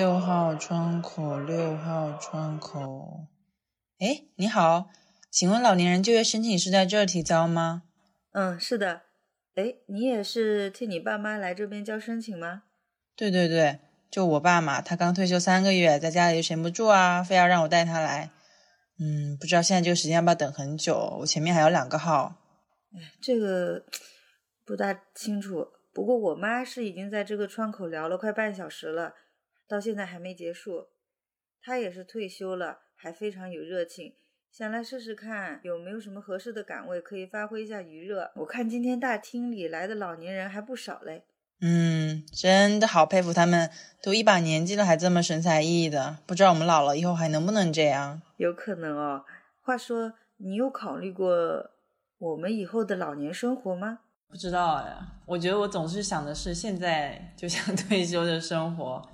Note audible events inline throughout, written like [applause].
嗯，六号窗口，六号窗口。哎，你好，请问老年人就业申请是在这儿提交吗？嗯，是的。哎，你也是替你爸妈来这边交申请吗？对对对，就我爸嘛，他刚退休三个月，在家里闲不住啊，非要让我带他来。嗯，不知道现在这个时间要不要等很久？我前面还有两个号。哎，这个不大清楚。不过我妈是已经在这个窗口聊了快半小时了，到现在还没结束。他也是退休了，还非常有热情，想来试试看有没有什么合适的岗位可以发挥一下余热。我看今天大厅里来的老年人还不少嘞。嗯，真的好佩服他们，都一把年纪了还这么神采奕奕的。不知道我们老了以后还能不能这样？有可能哦。话说，你有考虑过我们以后的老年生活吗？不知道呀，我觉得我总是想的是现在就想 [laughs] 退休的生活，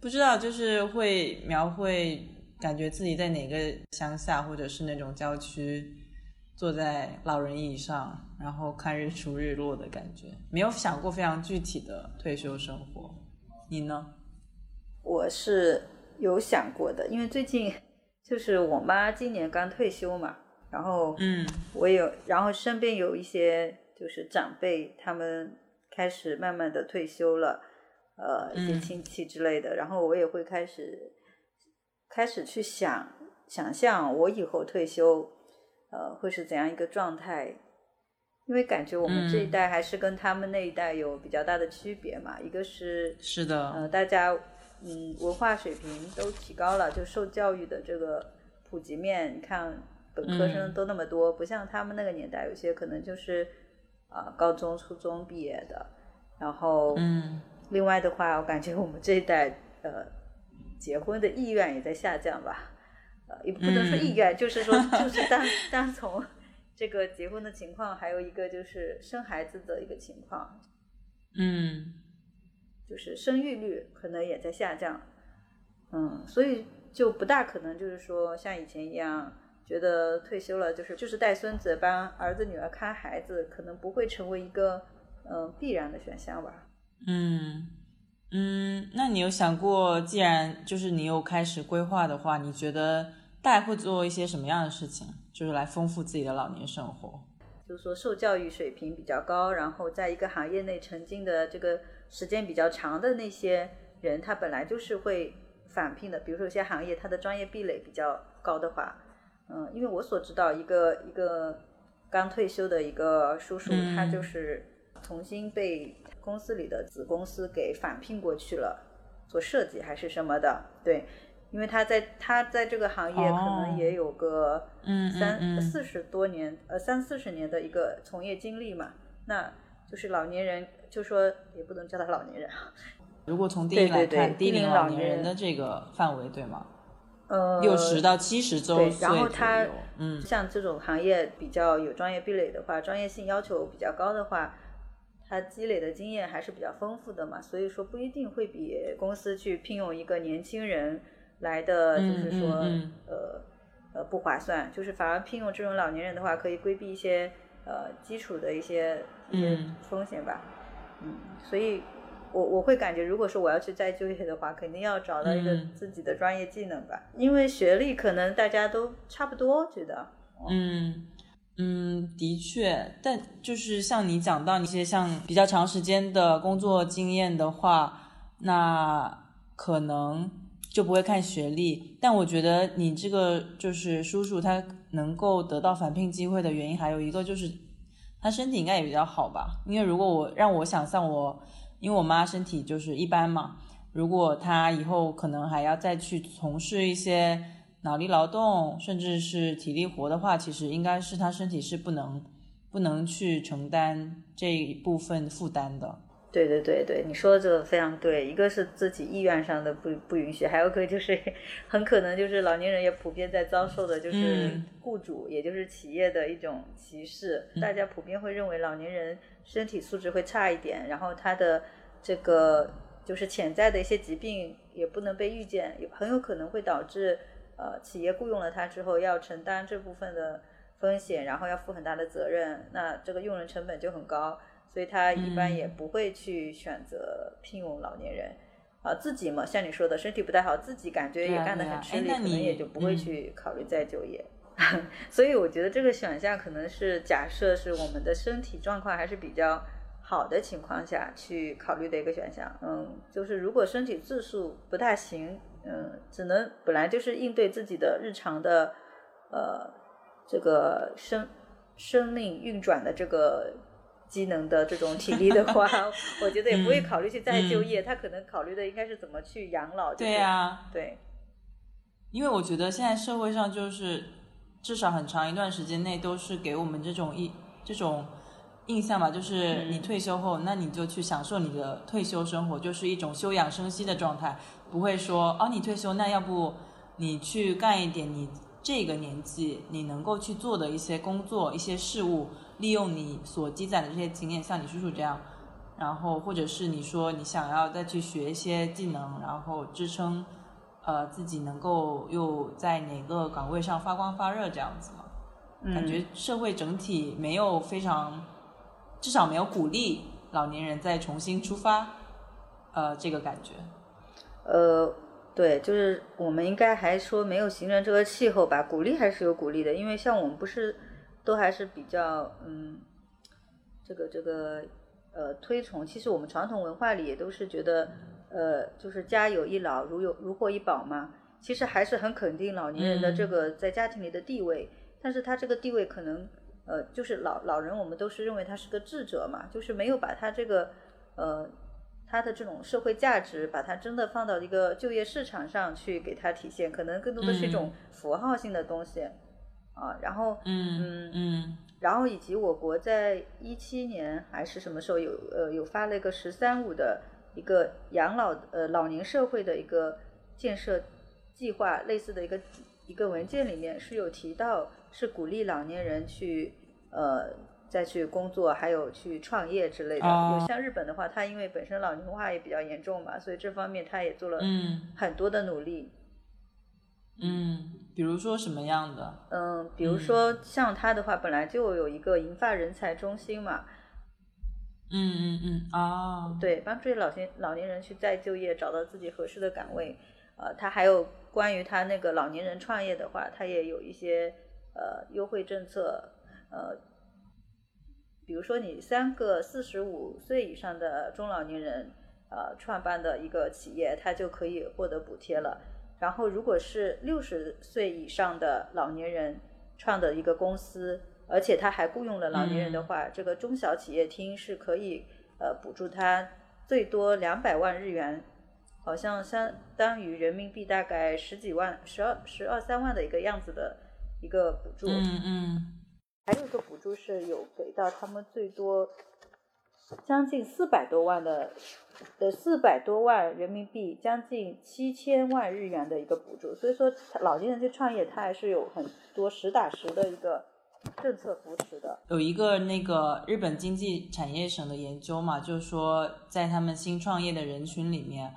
不知道就是会描绘感觉自己在哪个乡下或者是那种郊区，坐在老人椅上，然后看日出日落的感觉，没有想过非常具体的退休生活。你呢？我是有想过的，因为最近就是我妈今年刚退休嘛，然后嗯，我有，然后身边有一些。就是长辈他们开始慢慢的退休了，呃，一些亲戚之类的，然后我也会开始开始去想想象我以后退休，呃，会是怎样一个状态？因为感觉我们这一代还是跟他们那一代有比较大的区别嘛。一个是是的，呃，大家嗯文化水平都提高了，就受教育的这个普及面，你看本科生都那么多，不像他们那个年代，有些可能就是。啊，高中、初中毕业的，然后，嗯，另外的话，我感觉我们这一代，呃，结婚的意愿也在下降吧，呃，也不能说意愿，[laughs] 就是说，就是单单从这个结婚的情况，还有一个就是生孩子的一个情况，嗯，就是生育率可能也在下降，嗯，所以就不大可能就是说像以前一样。觉得退休了就是就是带孙子帮儿子女儿看孩子，可能不会成为一个嗯必然的选项吧。嗯嗯，那你有想过，既然就是你有开始规划的话，你觉得大概会做一些什么样的事情，就是来丰富自己的老年生活？就是说，受教育水平比较高，然后在一个行业内沉浸的这个时间比较长的那些人，他本来就是会返聘的。比如说，有些行业他的专业壁垒比较高的话。嗯，因为我所知道一个一个刚退休的一个叔叔，他就是重新被公司里的子公司给返聘过去了，做设计还是什么的。对，因为他在他在这个行业可能也有个三四十多年，呃三四十年的一个从业经历嘛。那就是老年人，就说也不能叫他老年人啊。如果从低龄来看，低龄老年人的这个范围，对吗？呃，六十到七十周岁，然后他，嗯，像这种行业比较有专业壁垒的话，专业性要求比较高的话，他积累的经验还是比较丰富的嘛，所以说不一定会比公司去聘用一个年轻人来的，就是说，呃，呃，不划算，就是反而聘用这种老年人的话，可以规避一些呃基础的一些一些风险吧，嗯，所以。我我会感觉，如果说我要去再就业的话，肯定要找到一个自己的专业技能吧，因为学历可能大家都差不多，觉得。嗯嗯，的确，但就是像你讲到一些像比较长时间的工作经验的话，那可能就不会看学历。但我觉得你这个就是叔叔他能够得到返聘机会的原因，还有一个就是他身体应该也比较好吧，因为如果我让我想象我。因为我妈身体就是一般嘛，如果她以后可能还要再去从事一些脑力劳动，甚至是体力活的话，其实应该是他身体是不能不能去承担这一部分负担的。对对对对，你说的这个非常对，一个是自己意愿上的不不允许，还有个就是很可能就是老年人也普遍在遭受的就是雇主也就是企业的一种歧视，大家普遍会认为老年人。身体素质会差一点，然后他的这个就是潜在的一些疾病也不能被预见，也很有可能会导致呃企业雇佣了他之后要承担这部分的风险，然后要负很大的责任，那这个用人成本就很高，所以他一般也不会去选择聘用老年人。啊自己嘛，像你说的，身体不太好，自己感觉也干得很吃力，可能也就不会去考虑再就业。[laughs] 所以我觉得这个选项可能是假设是我们的身体状况还是比较好的情况下去考虑的一个选项。嗯，就是如果身体质素不太行，嗯，只能本来就是应对自己的日常的呃这个生生命运转的这个机能的这种体力的话，[laughs] 我觉得也不会考虑去再就业。他可能考虑的应该是怎么去养老。对呀，对，因为我觉得现在社会上就是。至少很长一段时间内都是给我们这种一这种印象吧，就是你退休后，那你就去享受你的退休生活，就是一种休养生息的状态，不会说哦，你退休，那要不你去干一点你这个年纪你能够去做的一些工作、一些事物，利用你所积攒的这些经验，像你叔叔这样，然后或者是你说你想要再去学一些技能，然后支撑。呃，自己能够又在哪个岗位上发光发热这样子嘛？感觉社会整体没有非常，至少没有鼓励老年人再重新出发，呃，这个感觉。呃，对，就是我们应该还说没有形成这个气候吧？鼓励还是有鼓励的，因为像我们不是都还是比较嗯，这个这个呃推崇，其实我们传统文化里也都是觉得。呃，就是家有一老，如有如获一宝嘛。其实还是很肯定老年人的这个在家庭里的地位，但是他这个地位可能，呃，就是老老人我们都是认为他是个智者嘛，就是没有把他这个，呃，他的这种社会价值，把他真的放到一个就业市场上去给他体现，可能更多的是一种符号性的东西，啊，然后，嗯嗯嗯，然后以及我国在一七年还是什么时候有呃有发了一个“十三五”的。一个养老呃老年社会的一个建设计划类似的一个一个文件里面是有提到，是鼓励老年人去呃再去工作，还有去创业之类的。有像日本的话，它因为本身老龄化也比较严重嘛，所以这方面它也做了很多的努力。嗯，比如说什么样的？嗯，比如说像他的话，本来就有一个银发人才中心嘛。嗯嗯嗯啊，对，帮助老年老年人去再就业，找到自己合适的岗位。呃，他还有关于他那个老年人创业的话，他也有一些呃优惠政策。呃，比如说你三个四十五岁以上的中老年人呃创办的一个企业，他就可以获得补贴了。然后如果是六十岁以上的老年人创的一个公司。而且他还雇佣了老年人的话，这个中小企业厅是可以呃补助他最多两百万日元，好像相当于人民币大概十几万、十二十二三万的一个样子的一个补助。嗯嗯。还有一个补助是有给到他们最多将近四百多万的的四百多万人民币，将近七千万日元的一个补助。所以说老年人去创业，他还是有很多实打实的一个。政策扶持的有一个那个日本经济产业省的研究嘛，就是说在他们新创业的人群里面，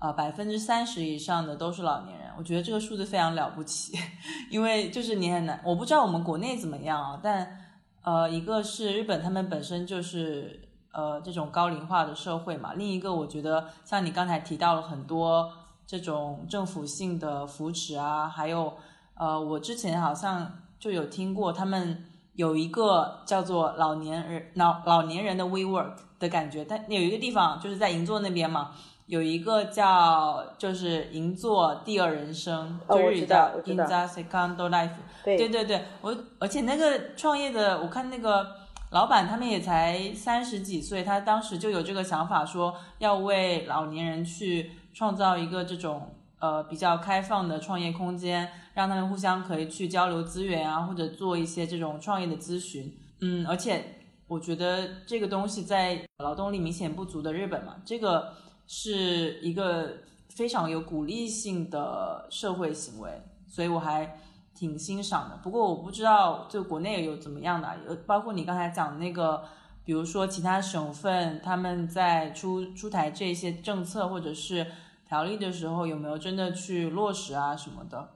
呃，百分之三十以上的都是老年人。我觉得这个数字非常了不起，[laughs] 因为就是你很难，我不知道我们国内怎么样啊，但呃，一个是日本他们本身就是呃这种高龄化的社会嘛，另一个我觉得像你刚才提到了很多这种政府性的扶持啊，还有呃，我之前好像。就有听过他们有一个叫做老年人老老年人的 WeWork 的感觉，但有一个地方就是在银座那边嘛，有一个叫就是银座第二人生，就日语叫 In the Second Life。对对对，我而且那个创业的，我看那个老板他们也才三十几岁，他当时就有这个想法，说要为老年人去创造一个这种。呃，比较开放的创业空间，让他们互相可以去交流资源啊，或者做一些这种创业的咨询。嗯，而且我觉得这个东西在劳动力明显不足的日本嘛，这个是一个非常有鼓励性的社会行为，所以我还挺欣赏的。不过我不知道就国内有怎么样的，呃，包括你刚才讲那个，比如说其他省份他们在出出台这些政策，或者是。条例的时候有没有真的去落实啊什么的？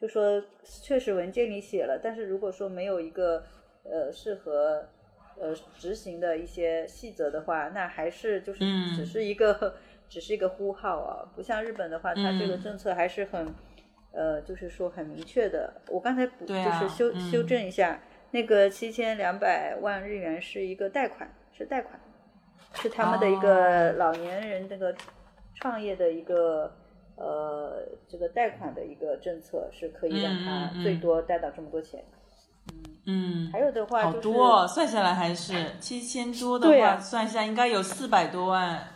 就说确实文件里写了，但是如果说没有一个呃适合呃执行的一些细则的话，那还是就是只是一个只是一个呼号啊，不像日本的话，它这个嗯政策还是很，呃，就是说很明确的。我刚才补啊就是修、嗯修正一下，那个七千两百万日元是一个贷款，是贷款，是他们的一个哦老年人那个创业的一个。呃，这个贷款的一个政策是可以让嗯他最多贷到这么多钱。嗯，还有的话好就是多哦，算下来还是七千多的话，啊算一下应该有四百多万，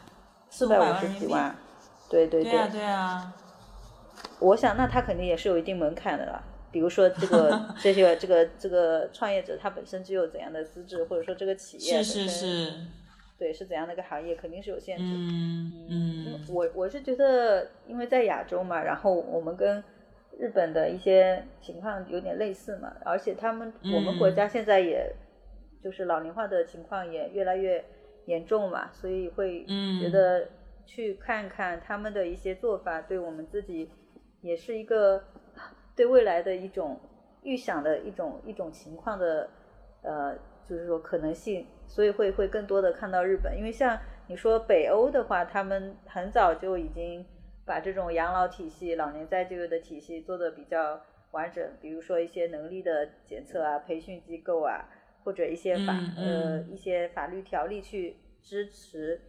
四百五。十几万，对对对。啊，对啊，我想那他肯定也是有一定门槛的啦。比如说这个 [laughs] 这些这个这个创业者他本身具有怎样的资质，或者说这个企业是是是，对是怎样的一个行业，肯定是有限制。嗯。嗯我我是觉得，因为在亚洲嘛，然后我们跟日本的一些情况有点类似嘛，而且他们我们国家现在也就是老龄化的情况也越来越严重嘛，所以会嗯觉得去看看他们的一些做法，对我们自己也是一个 [sighs] 对未来的一种预想的一种一种情况的呃，就是说可能性，所以会会更多的看到日本，因为像你说北欧的话，他们很早就已经把这种养老体系、老年再就业的体系做得比较完整，比如说一些能力的检测啊、培训机构啊，或者一些法、嗯呃嗯一些法律条例去支持。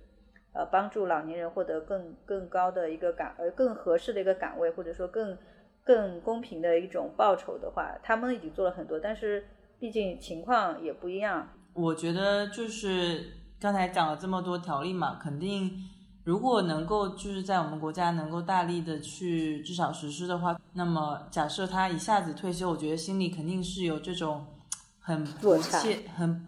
呃，帮助老年人获得更更高的一个岗，呃，更合适的一个岗位，或者说更更公平的一种报酬的话，他们已经做了很多，但是毕竟情况也不一样。我觉得就是刚才讲了这么多条例嘛，肯定如果能够就是在我们国家能够大力的去至少实施的话，那么假设他一下子退休，我觉得心里肯定是有这种很不落差切很。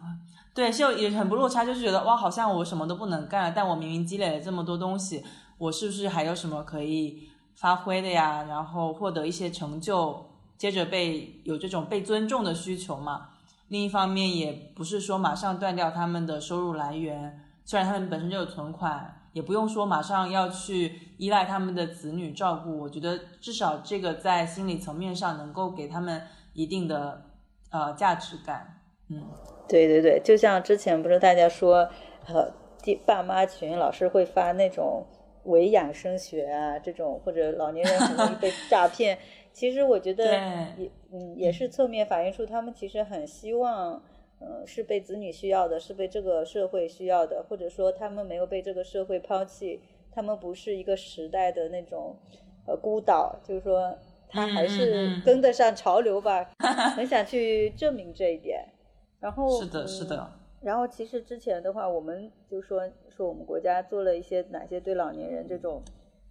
对，就也很不落差，就是觉得哇，好像我什么都不能干了，但我明明积累了这么多东西，我是不是还有什么可以发挥的呀？然后获得一些成就，接着被有这种被尊重的需求嘛。另一方面，也不是说马上断掉他们的收入来源，虽然他们本身就有存款，也不用说马上要去依赖他们的子女照顾。我觉得至少这个在心理层面上能够给他们一定的呃价值感。嗯，对对对，就像之前不是大家说，呃，弟爸妈群老是会发那种伪养生学啊，这种或者老年人很容易被诈 [laughs] 骗。其实我觉得也嗯也是侧面反映出他们其实很希望，呃，是被子女需要的，是被这个社会需要的，或者说他们没有被这个社会抛弃，他们不是一个时代的那种呃孤岛，就是说他还是嗯跟得上潮流吧，[laughs] 很想去证明这一点。然后是的，是嗯的，然后其实之前的话，我们就说说我们国家做了一些哪些对老年人这种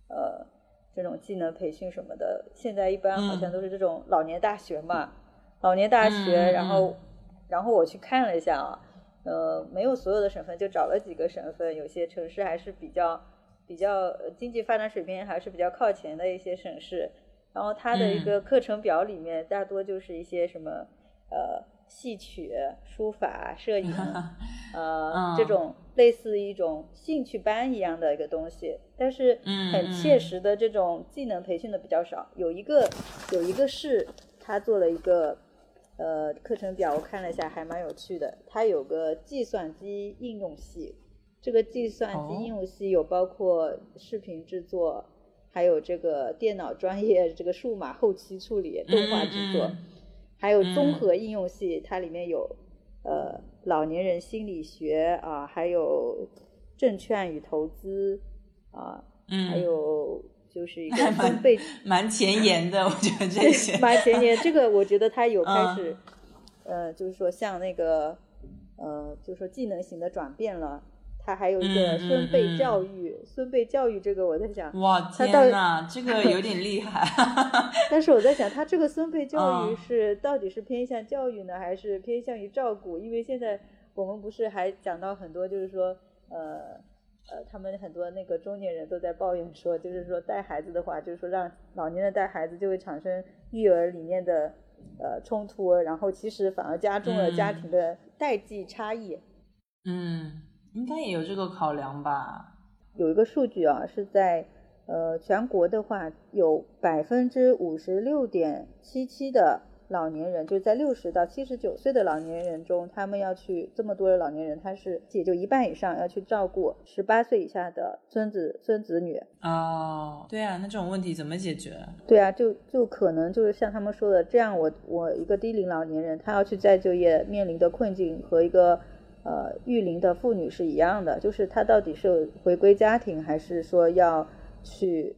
呃这种技能培训什么的，现在一般好像都是这种老年大学嘛，老年大学，然后然后我去看了一下啊，呃，没有所有的省份，就找了几个省份，有些城市还是比较比较呃经济发展水平还是比较靠前的一些省市，然后它的一嗯个课程表里面大多就是一些什么呃。戏曲、书法、摄影，[laughs] 呃，嗯这种类似一种兴趣班一样的一个东西，但是嗯很切实的这种技能培训的比较少。有一个有一个市他做了一个呃课程表，我看了一下，还蛮有趣的。它有个计算机应用系，这个计算机哦应用系有包括视频制作，还有这个电脑专业这个数码后期处理、动画制作。嗯还有综合应用系，它里面有呃老年人心理学啊，还有证券与投资啊，嗯，还有就是一个 [laughs] 还蛮前沿的，我觉得这些。蛮前沿。这个我觉得他有开嗯始，呃，就是说像那个呃，就是说技能型的转变了。他还有一个孙辈嗯教育，孙辈教育这个我在想，哇天呐，这个有点厉害。[laughs] 但是我在想，他这个孙辈教育嗯是到底是偏向教育呢，还是偏向于照顾？因为现在我们不是还讲到很多，就是说，呃呃，他们很多那个中年人都在抱怨说，就是说带孩子的话，就是说让老年人带孩子就会产生育儿理念的呃冲突，然后其实反而加重了家嗯庭的代际差异。嗯，应该也有这个考量吧。有一个数据啊，是在呃全国的话，有百分之五十六点七七的老年人，就是在六十到七十九岁的老年人中，他们要去这么多的老年人，他是也就一半以上要去照顾十八岁以下的孙子孙子女。哦，对啊，那这种问题怎么解决？对啊，就就可能就是像他们说的这样，我我一个低龄老年人，他要去再就业面临的困境和一个呃育龄的妇女是一样的，就是他到底是回归家庭，还是说要去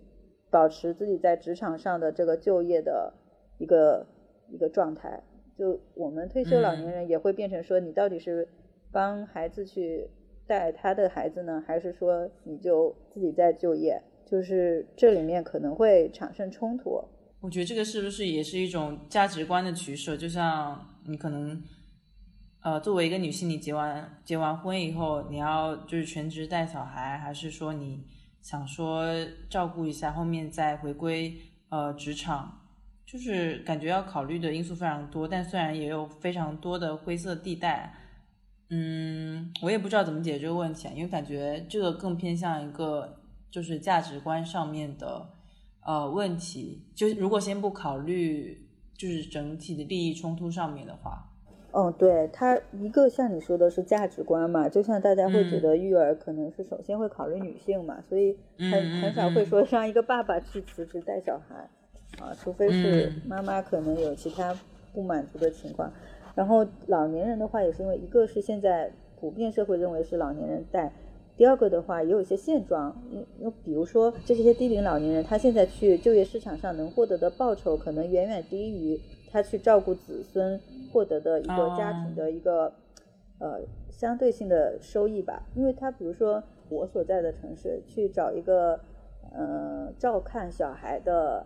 保持自己在职场上的这个就业的一个。一个状态，就我们退休老年人也会变成说，你到底是帮孩子去带他的孩子呢，还是说你就自己在就业？就是这里面可能会产生冲突。我觉得这个是不是也是一种价值观的取舍？就像你可能，呃，作为一个女性，你结完结完婚以后，你要就是全职带小孩，还是说你想说照顾一下，后面再回归呃职场？就是感觉要考虑的因素非常多，但虽然也有非常多的灰色地带，嗯，我也不知道怎么解决这个问题，因为感觉这个更偏向一个就是价值观上面的呃问题。就如果先不考虑就是整体的利益冲突上面的话，嗯，对他一个像你说的是价值观嘛，就像大家会觉得育儿可能是首先会考虑女性嘛，所以很很少会说让一个爸爸去辞职带小孩。啊，除非是妈妈可能有其他不满足的情况，然后老年人的话也是因为一个是现在普遍社会认为是老年人带，第二个的话也有一些现状，因因比如说这些低龄老年人他现在去就业市场上能获得的报酬可能远远低于他去照顾子孙获得的一个家庭的一个呃相对性的收益吧，因为他比如说我所在的城市去找一个呃照看小孩的。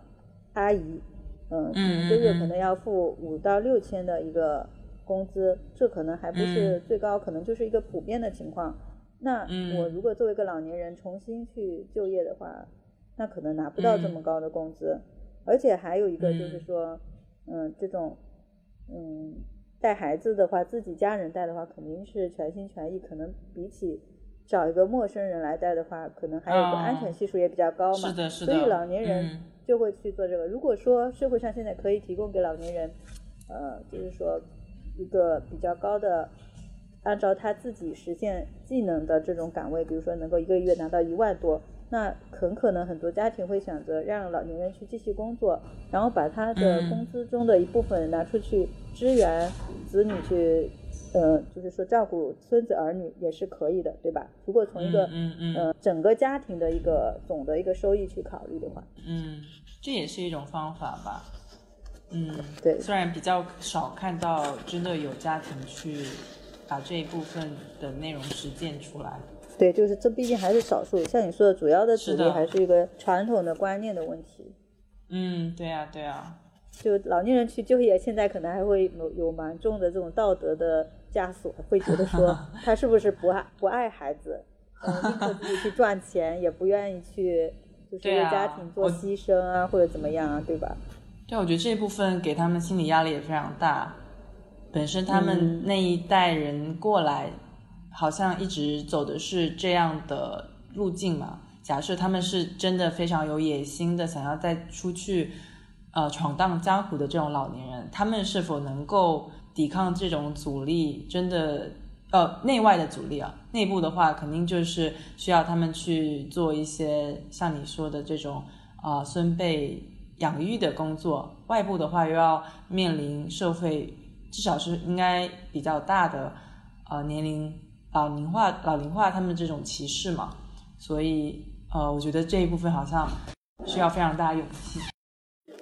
阿姨，嗯，一个月可能要付五到六千的一个工资，这可能还不是最高，可能就是一个普遍的情况。那我如果作为一个老年人重新去就业的话，那可能拿不到这么高的工资。而且还有一个就是说，嗯，这种，嗯，带孩子的话，自己家人带的话，肯定是全心全意，可能比起找一个陌生人来带的话，可能还有个安全系数也比较高嘛。是的，是的。所以老年人。就会去做这个。如果说社会上现在可以提供给老年人，呃，就是说一个比较高的，按照他自己实现技能的这种岗位，比如说能够一个月拿到一万多，那很可能很多家庭会选择让老年人去继续工作，然后把他的工资中的一部分拿出去支援子女去。呃，就是说照顾孙子儿女也是可以的，对吧？如果从一个嗯嗯呃整个家庭的一个总的一个收益去考虑的话，嗯，这也是一种方法吧。嗯，对。虽然比较少看到真的有家庭去把这一部分的内容实践出来。对，就是这毕竟还是少数。像你说的，主要的阻力还是一个传统的观念的问题。嗯，对呀，对呀。就老年人去就业，现在可能还会有有蛮重的这种道德的。枷锁会觉得说 [laughs] 他是不是不爱不爱孩子，[laughs] 宁可自己去赚钱，也不愿意去就是为家庭做牺牲啊，或者怎么样啊，对吧？对，我觉得这部分给他们心理压力也非常大。本身他们那一代人过来，好像一直走的是这样的路径嘛。假设他们是真的非常有野心的，想要再出去呃闯荡江湖的这种老年人，他们是否能够？抵抗这种阻力，真的，呃，内外的阻力啊。内部的话，肯定就是需要他们去做一些像你说的这种啊孙辈养育的工作。外部的话，又要面临社会至少是应该比较大的呃年龄老龄化、老龄化他们这种歧视嘛。所以，呃，我觉得这一部分好像需要非常大勇气。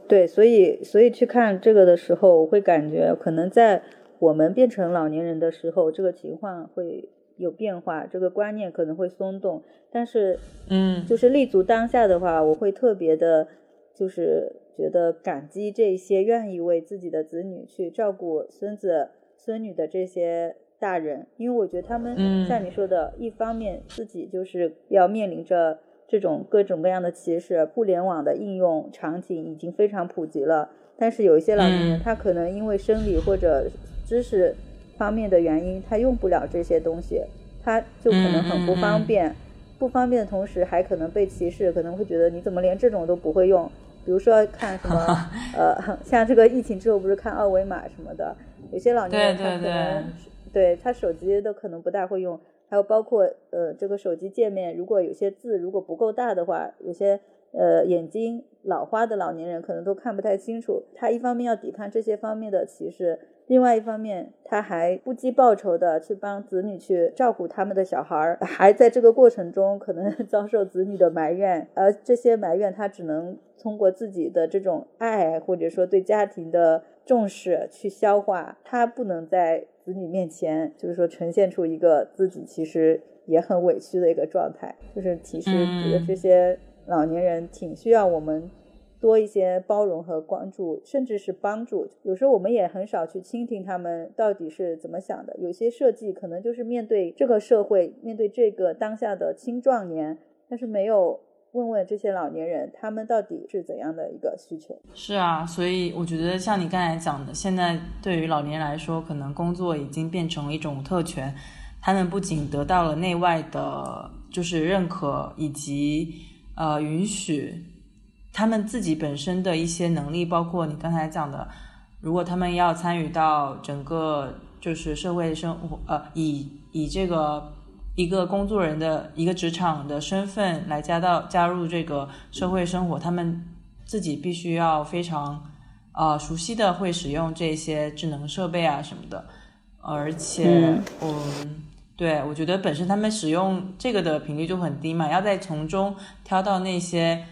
对，所以所以去看这个的时候，我会感觉可能在我们变成老年人的时候，这个情况会有变化，这个观念可能会松动。但是，嗯，就是立足当下的话，我会特别的，就是觉得感激这些愿意为自己的子女去照顾孙子孙女的这些大人，因为我觉得他们像你说的，一方面自己就是要面临着。这种各种各样的歧视，互联网的应用场景已经非常普及了。但是有一些老年人，他可能因为生理或者知识方面的原因，他用不了这些东西，他就可能很不方便。不方便的同时，还可能被歧视，可能会觉得你怎么连这种都不会用？比如说看什么 [laughs] 呃，[laughs] 像这个疫情之后不是看二维码什么的，有些老年人他可能对他手机都可能不大会用，还有包括呃这个手机界面，如果有些字如果不够大的话，有些呃眼睛老花的老年人可能都看不太清楚。他一方面要抵抗这些方面的歧视。另外一方面，他还不计报酬的去帮子女去照顾他们的小孩儿，[laughs] 还在这个过程中可能 [laughs] 遭受子女的埋怨，而这些埋怨他只能通过自己的这种爱或者说对家庭的重视去消化，他不能在子女面前就是说呈现出一个自己其实也很委屈的一个状态，就是其实觉得这些老年人挺需要我们。多一些包容和关注，甚至是帮助。有时候我们也很少去倾听他们到底是怎么想的。有些设计可能就是面对这个社会，面对这个当下的青壮年，但是没有问问这些老年人，他们到底是怎样的一个需求。是啊，所以我觉得像你刚才讲的，现在对于老年人来说，可能工作已经变成了一种特权。他们不仅得到了内外的，就是认可以及呃允许。他们自己本身的一些能力，包括你刚才讲的，如果他们要参与到整个就是社会生活，呃，以以这个一个工作人的一个职场的身份来加到加入这个社会生活，他们自己必须要非常呃熟悉的会使用这些智能设备啊什么的，而且嗯，对我觉得本身他们使用这个的频率就很低嘛，要再从中挑到那些。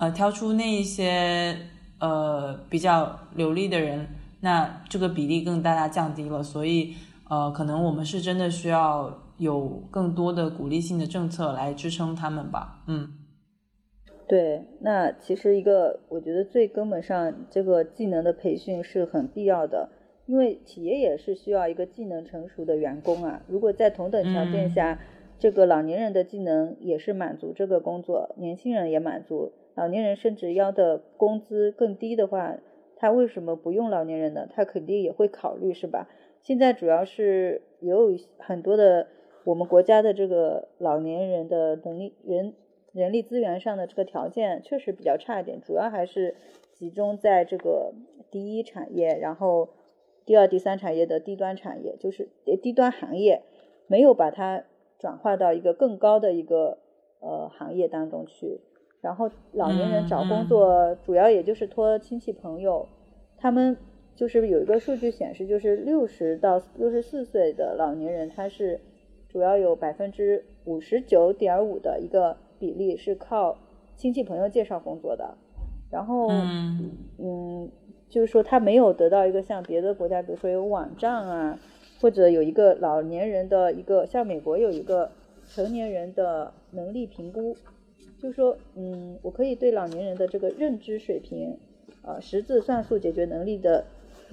呃，挑出那一些呃比较流利的人，那这个比例更大大降低了。所以，呃，可能我们是真的需要有更多的鼓励性的政策来支撑他们吧。嗯，对，那其实一个我觉得最根本上，这个技能的培训是很必要的，因为企业也是需要一个技能成熟的员工啊。如果在同等条件下，这个老年人的技能也是满足这个工作，年轻人也满足。老年人甚至要的工资更低的话，他为什么不用老年人呢？他肯定也会考虑，是吧？现在主要是也有很多的我们国家的这个老年人的能力人人力资源上的这个条件确实比较差一点，主要还是集中在这个第一产业，然后第二、第三产业的低端产业，就是低端行业，没有把它转化到一个更高的一个呃行业当中去。然后老年人找工作主要也就是托亲戚朋友，他们就是有一个数据显示，就是六十到六十四岁的老年人，他是主要有百分之五十九点五的一个比例是靠亲戚朋友介绍工作的。然后嗯，就是说他没有得到一个像别的国家，比如说有网站啊，或者有一个老年人的一个，像美国有一个成年人的能力评估。就说，嗯，我可以对老年人的这个认知水平，呃，识字算数解决能力的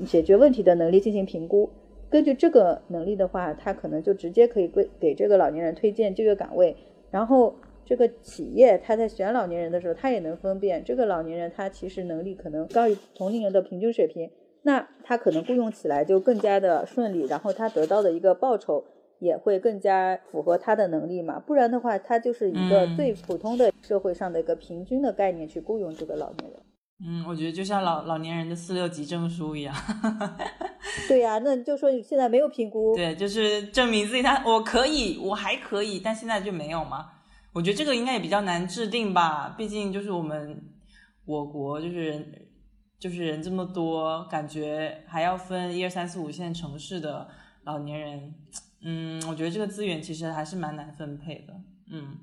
解决问题的能力进行评估。根据这个能力的话，他可能就直接可以给给这个老年人推荐就业岗位。然后这个企业他在选老年人的时候，他也能分辨这个老年人他其实能力可能高于同龄人的平均水平，那他可能雇佣起来就更加的顺利，然后他得到的一个报酬。也会更加符合他的能力嘛，不然的话，他就是一个最普通的社会上的一个平均的概念去雇佣这个老年人。嗯，我觉得就像老老年人的四六级证书一样。[laughs] 对呀，那就说现在没有评估。对，就是证明自己他我可以，我还可以，但现在就没有嘛。我觉得这个应该也比较难制定吧，毕竟就是我们我国就是人就是人这么多，感觉还要分一二三四五线城市的老年人。嗯，我觉得这个资源其实还是蛮难分配的。嗯，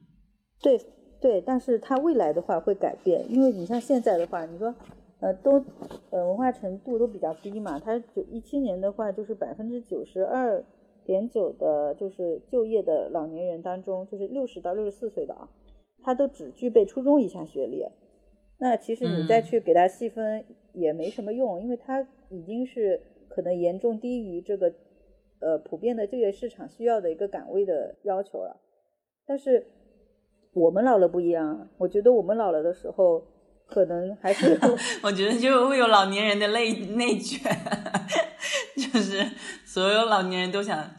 对对，但是它未来的话会改变，因为你像现在的话，你说呃都呃文化程度都比较低嘛，它九一七年的话就是百分之九十二点九的，就是就业的老年人当中，就是六十到六十四岁的啊，他都只具备初中以下学历。那其实你再去给他细分也没什么用，因为他已经是可能严重低于这个。呃，普遍的就业市场需要的一个岗位的要求了，但是我们老了不一样，我觉得我们老了的时候，可能还是 [laughs] 我觉得就会有老年人的内内卷，[laughs] 就是所有老年人都想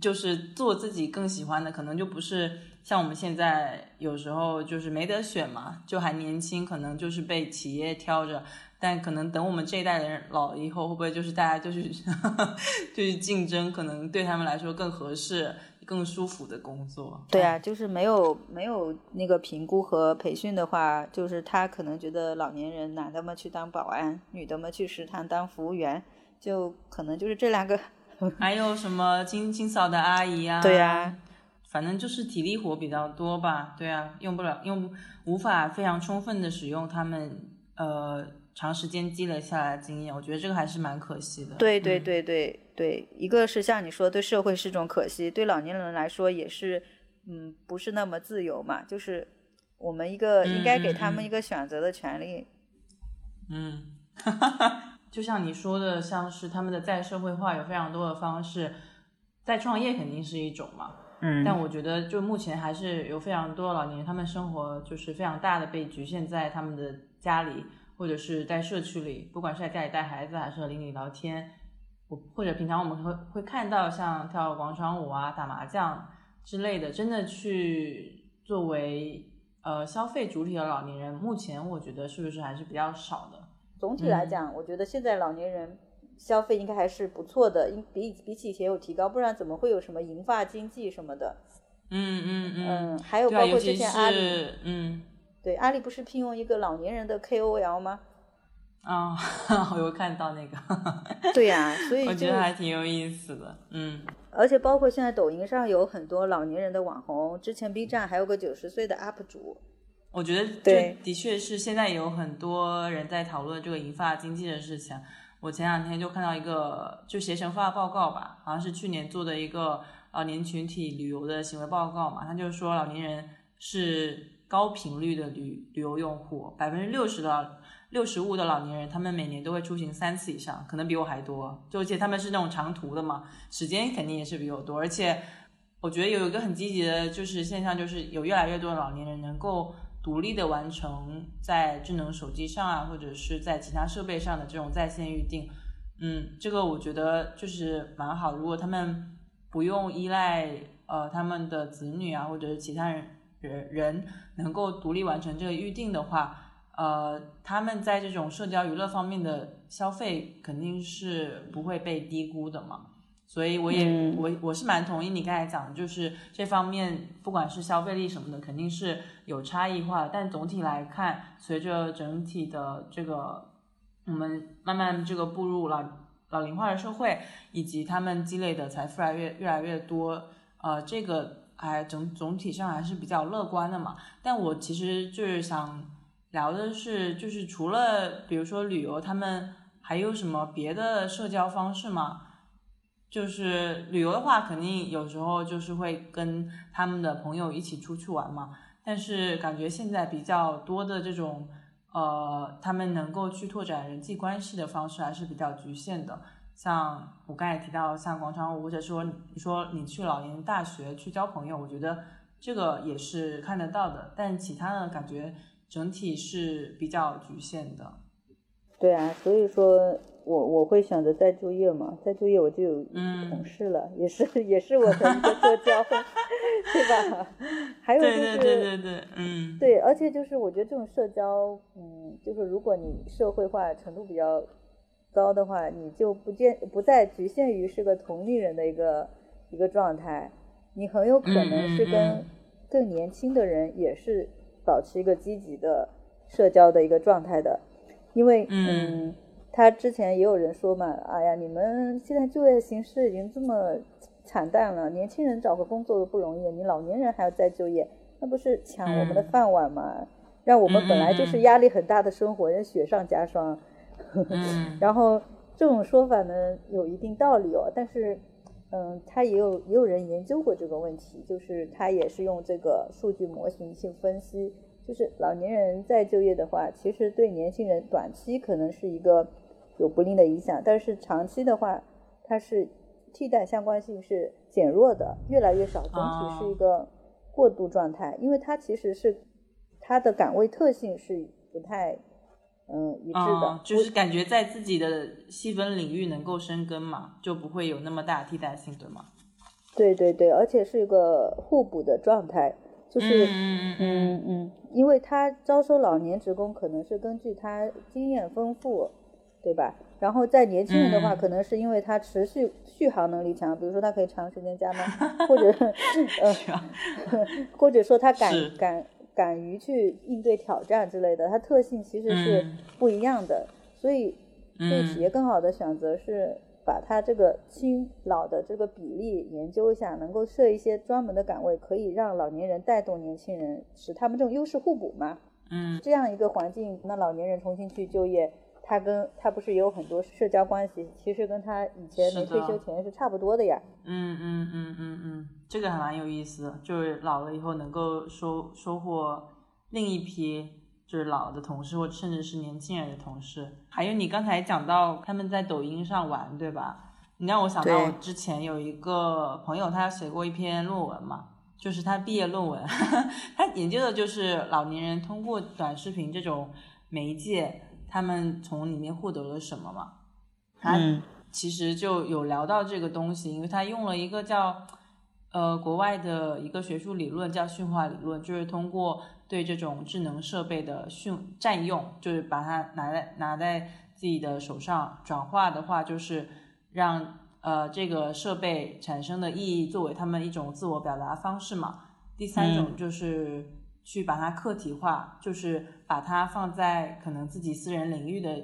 就是做自己更喜欢的，可能就不是像我们现在有时候就是没得选嘛，就还年轻，可能就是被企业挑着。但可能等我们这一代的人老了以后，会不会就是大家就是 [laughs] 就是竞争，可能对他们来说更合适、更舒服的工作？对啊，就是没有没有那个评估和培训的话，就是他可能觉得老年人男的嘛去当保安，女的嘛去食堂当服务员，就可能就是这两个。[laughs] 还有什么清清扫的阿姨啊？对啊，反正就是体力活比较多吧。对啊，用不了，用无法非常充分的使用他们呃长时间积累下来的经验。我觉得这个还是蛮可惜的。对对对对对，一个是像你说，对社会是种可惜，对老年人来说也是，嗯，不是那么自由嘛。就是我们一个应该给他们一个选择的权利。嗯。哈哈哈。就像你说的，像是他们的再社会化有非常多的方式，再创业肯定是一种嘛。嗯。但我觉得，就目前还是有非常多老年人，他们生活就是非常大的被局限在他们的家里，或者是在社区里，不管是在家里带孩子，还是和邻里聊天，我或者平常我们会会看到像跳广场舞啊、打麻将之类的，真的去作为呃消费主体的老年人，目前我觉得是不是还是比较少的。总体来讲，我觉得现在老年人消费应该还是不错的，因比比起以前有提高，不然怎么会有什么银发经济什么的？嗯嗯嗯。还有包括之前阿里，嗯，对，阿里不是聘用一个老年人的 KOL 吗？啊，[laughs] 我有看到那个。对呀，所以我觉得还挺有意思的，嗯。而且包括现在抖音上有很多老年人的网红，之前 B 站还有个九十岁的 UP 主。我觉得对的确是现在有很多人在讨论这个银发经济的事情。我前两天就看到一个，就携程发报告吧，好像是去年做的一个老年群体旅游的行为报告嘛。他就说，老年人是高频率的旅旅游用户，百分之六十的六十五的老年人，他们每年都会出行三次以上，可能比我还多。就而且他们是那种长途的嘛，时间肯定也是比我多。而且我觉得有一个很积极的就是现象，就是有越来越多的老年人能够。独立的完成在智能手机上啊，或者是在其他设备上的这种在线预订，嗯，这个我觉得就是蛮好。如果他们不用依赖呃他们的子女啊，或者是其他人人人能够独立完成这个预定的话，呃，他们在这种社交娱乐方面的消费肯定是不会被低估的嘛。所以我也我我是蛮同意你刚才讲的，就是这方面不管是消费力什么的，肯定是有差异化。但总体来看，随着整体的这个我们慢慢这个步入老老龄化的社会，以及他们积累的财富越来越越来越多，呃，这个还整总体上还是比较乐观的嘛。但我其实就是想聊的是，就是除了比如说旅游，他们还有什么别的社交方式吗？就是旅游的话，肯定有时候就是会跟他们的朋友一起出去玩嘛。但是感觉现在比较多的这种，呃，他们能够去拓展人际关系的方式还是比较局限的。像我刚才提到，像广场舞，或者说你说你去老年大学去交朋友，我觉得这个也是看得到的。但其他的感觉整体是比较局限的。对啊，所以说。我我会选择再就业嘛，再就业我就有同事了，也是 [laughs] 也是我的一个社交，[laughs] 对吧？还有就是对对对对，嗯，对，而且就是我觉得这种社交，嗯，就是如果你社会化程度比较高的话，你就不见不再局限于是个同龄人的一个一个状态，你很有可能是跟更年轻的人也是保持一个积极的社交的一个状态的，因为嗯。他之前也有人说嘛，哎呀，你们现在就业形势已经这么惨淡了，年轻人找个工作都不容易，你老年人还要再就业，那不是抢我们的饭碗吗？让我们本来就是压力很大的生活人雪上加霜。[laughs] 然后这种说法呢，有一定道理哦，但是，嗯，他也有也有人研究过这个问题，就是他也是用这个数据模型去分析，就是老年人再就业的话，其实对年轻人短期可能是一个。有不利的影响，但是长期的话，它是替代相关性是减弱的，越来越少，总体是一个过渡状态，因为它其实是它的岗位特性是不太嗯一致的，就是感觉在自己的细分领域能够生根嘛，就不会有那么大替代性，对吗？对对对，而且是一个互补的状态，就是嗯嗯嗯，因为他招收老年职工可能是根据他经验丰富，对吧？然后在年轻人的话，嗯可能是因为他持续续航能力强，比如说他可以长时间加班，或者 [laughs] 呃，[laughs] 或者说他敢敢敢于去应对挑战之类的，它特性其实是嗯不一样的。所以对企业更好的选择是把它这个新老的这个比例研究一下，能够设一些专门的岗位，可以让老年人带动年轻人，使他们这种优势互补嘛。嗯这样一个环境，那老年人重新去就业，他跟他不是也有很多社交关系，其实跟他以前没退休前是差不多的呀。嗯嗯嗯嗯嗯，这个还蛮有意思的，就是老了以后能够收收获另一批就是老的同事，或者甚至是年轻人的同事。还有你刚才讲到他们在抖音上玩，对吧？你让我想到我之前有一个朋友，他写过一篇论文嘛，就是他毕业论文，[laughs] 他研究的就是老年人通过短视频这种媒介，他们从里面获得了什么嘛？他嗯其实就有聊到这个东西，因为他用了一个叫呃国外的一个学术理论叫驯化理论，就是通过对这种智能设备的驯占用，就是把它拿在拿在自己的手上转化的话，就是让呃这个设备产生的意义作为他们一种自我表达方式嘛。第三种就是去把它客体化，就是把它放在可能自己私人领域的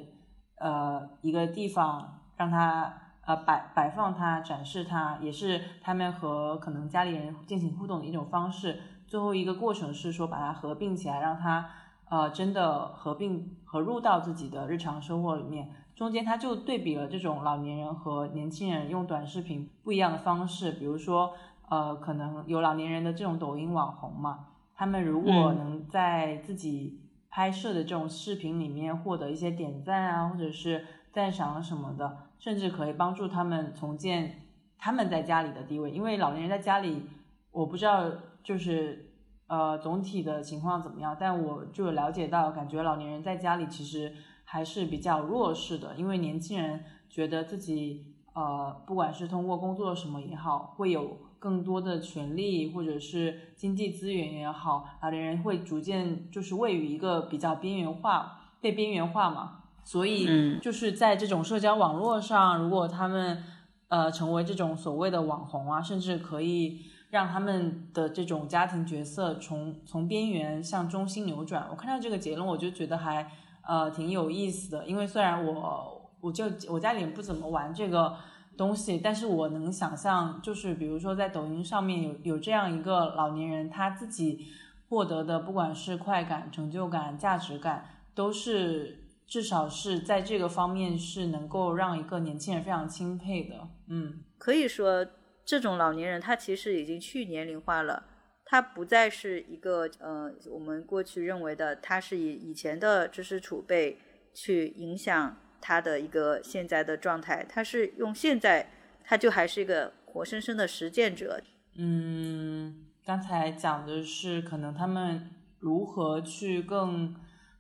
呃一个地方，让它呃摆摆放它、展示它，也是他们和可能家里人进行互动的一种方式。最后一个过程是说把它合并起来，让它呃真的合并合入到自己的日常生活里面。中间他就对比了这种老年人和年轻人用短视频不一样的方式，比如说呃可能有老年人的这种抖音网红嘛，他们如果嗯能在自己拍摄的这种视频里面获得一些点赞啊，或者是赞赏什么的，甚至可以帮助他们重建他们在家里的地位。因为老年人在家里，我不知道就是呃总体的情况怎么样，但我就了解到，感觉老年人在家里其实还是比较弱势的，因为年轻人觉得自己呃不管是通过工作什么也好，会有更多的权利或者是经济资源也好，老年人会逐渐就是位于一个比较边缘化，被边缘化嘛。所以嗯就是在这种社交网络上，如果他们呃成为这种所谓的网红啊，甚至可以让他们的这种家庭角色从从边缘向中心扭转。我看到这个结论，我就觉得还呃挺有意思的，因为虽然我我就我家里人不怎么玩这个东西，但是我能想象，就是比如说在抖音上面有有这样一个老年人，他自己获得的不管是快感、成就感、价值感，都是至少是在这个方面是能够让一个年轻人非常钦佩的。嗯可以说，这种老年人他其实已经去年龄化了，他不再是一个呃我们过去认为的，他是以以前的知识储备去影响他的一个现在的状态，他是用现在，他就还是一个活生生的实践者。嗯，刚才讲的是可能他们如何去更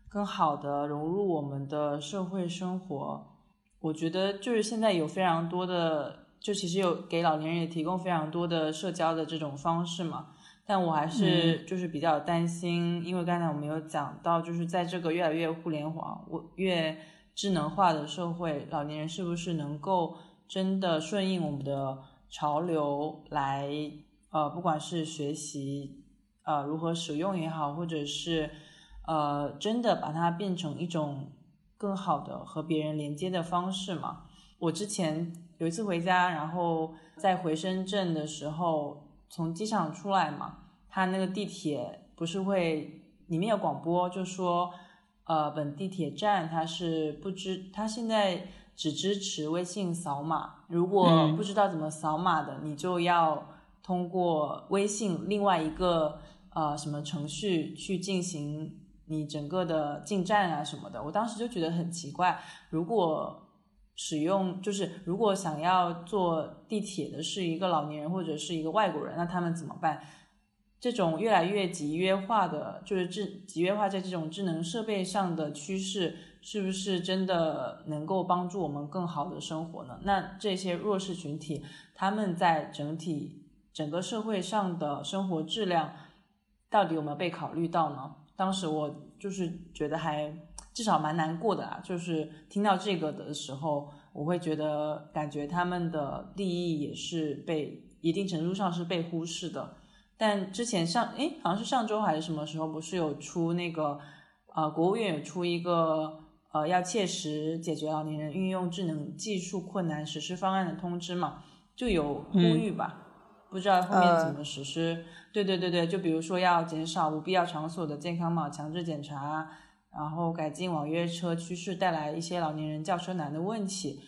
更好的融入我们的社会生活。我觉得就是现在有非常多的，就其实有给老年人也提供非常多的社交的这种方式嘛。但我还是就是比较担心，因为刚才我们有讲到，就是在这个越来越互联网、我越智能化的社会，老年人是不是能够真的顺应我们的潮流来，呃，不管是学习，呃，如何使用也好，或者是呃，真的把它变成一种更好的和别人连接的方式嘛？我之前有一次回家，然后在回深圳的时候，从机场出来嘛，它那个地铁不是会里面有广播，就说，呃，本地铁站它是不支，它现在只支持微信扫码，如果嗯不知道怎么扫码的，你就要通过微信另外一个呃什么程序去进行你整个的进站啊什么的。我当时就觉得很奇怪，如果使用就是如果想要坐地铁的是一个老年人或者是一个外国人，那他们怎么办？这种越来越集约化的，就是智集约化在这种智能设备上的趋势，是不是真的能够帮助我们更好的生活呢？那这些弱势群体，他们在整体整个社会上的生活质量，到底有没有被考虑到呢？当时我就是觉得还至少蛮难过的啊，就是听到这个的时候，我会觉得感觉他们的利益也是被一定程度上是被忽视的。但之前上诶，好像是上周还是什么时候，不是有出那个呃，国务院有出一个呃，要切实解决老年人运用智能技术困难实施方案的通知嘛，就有呼吁吧。不知道后面怎么实施？对对对对，就比如说要减少无必要场所的健康码强制检查，然后改进网约车趋势带来一些老年人叫车难的问题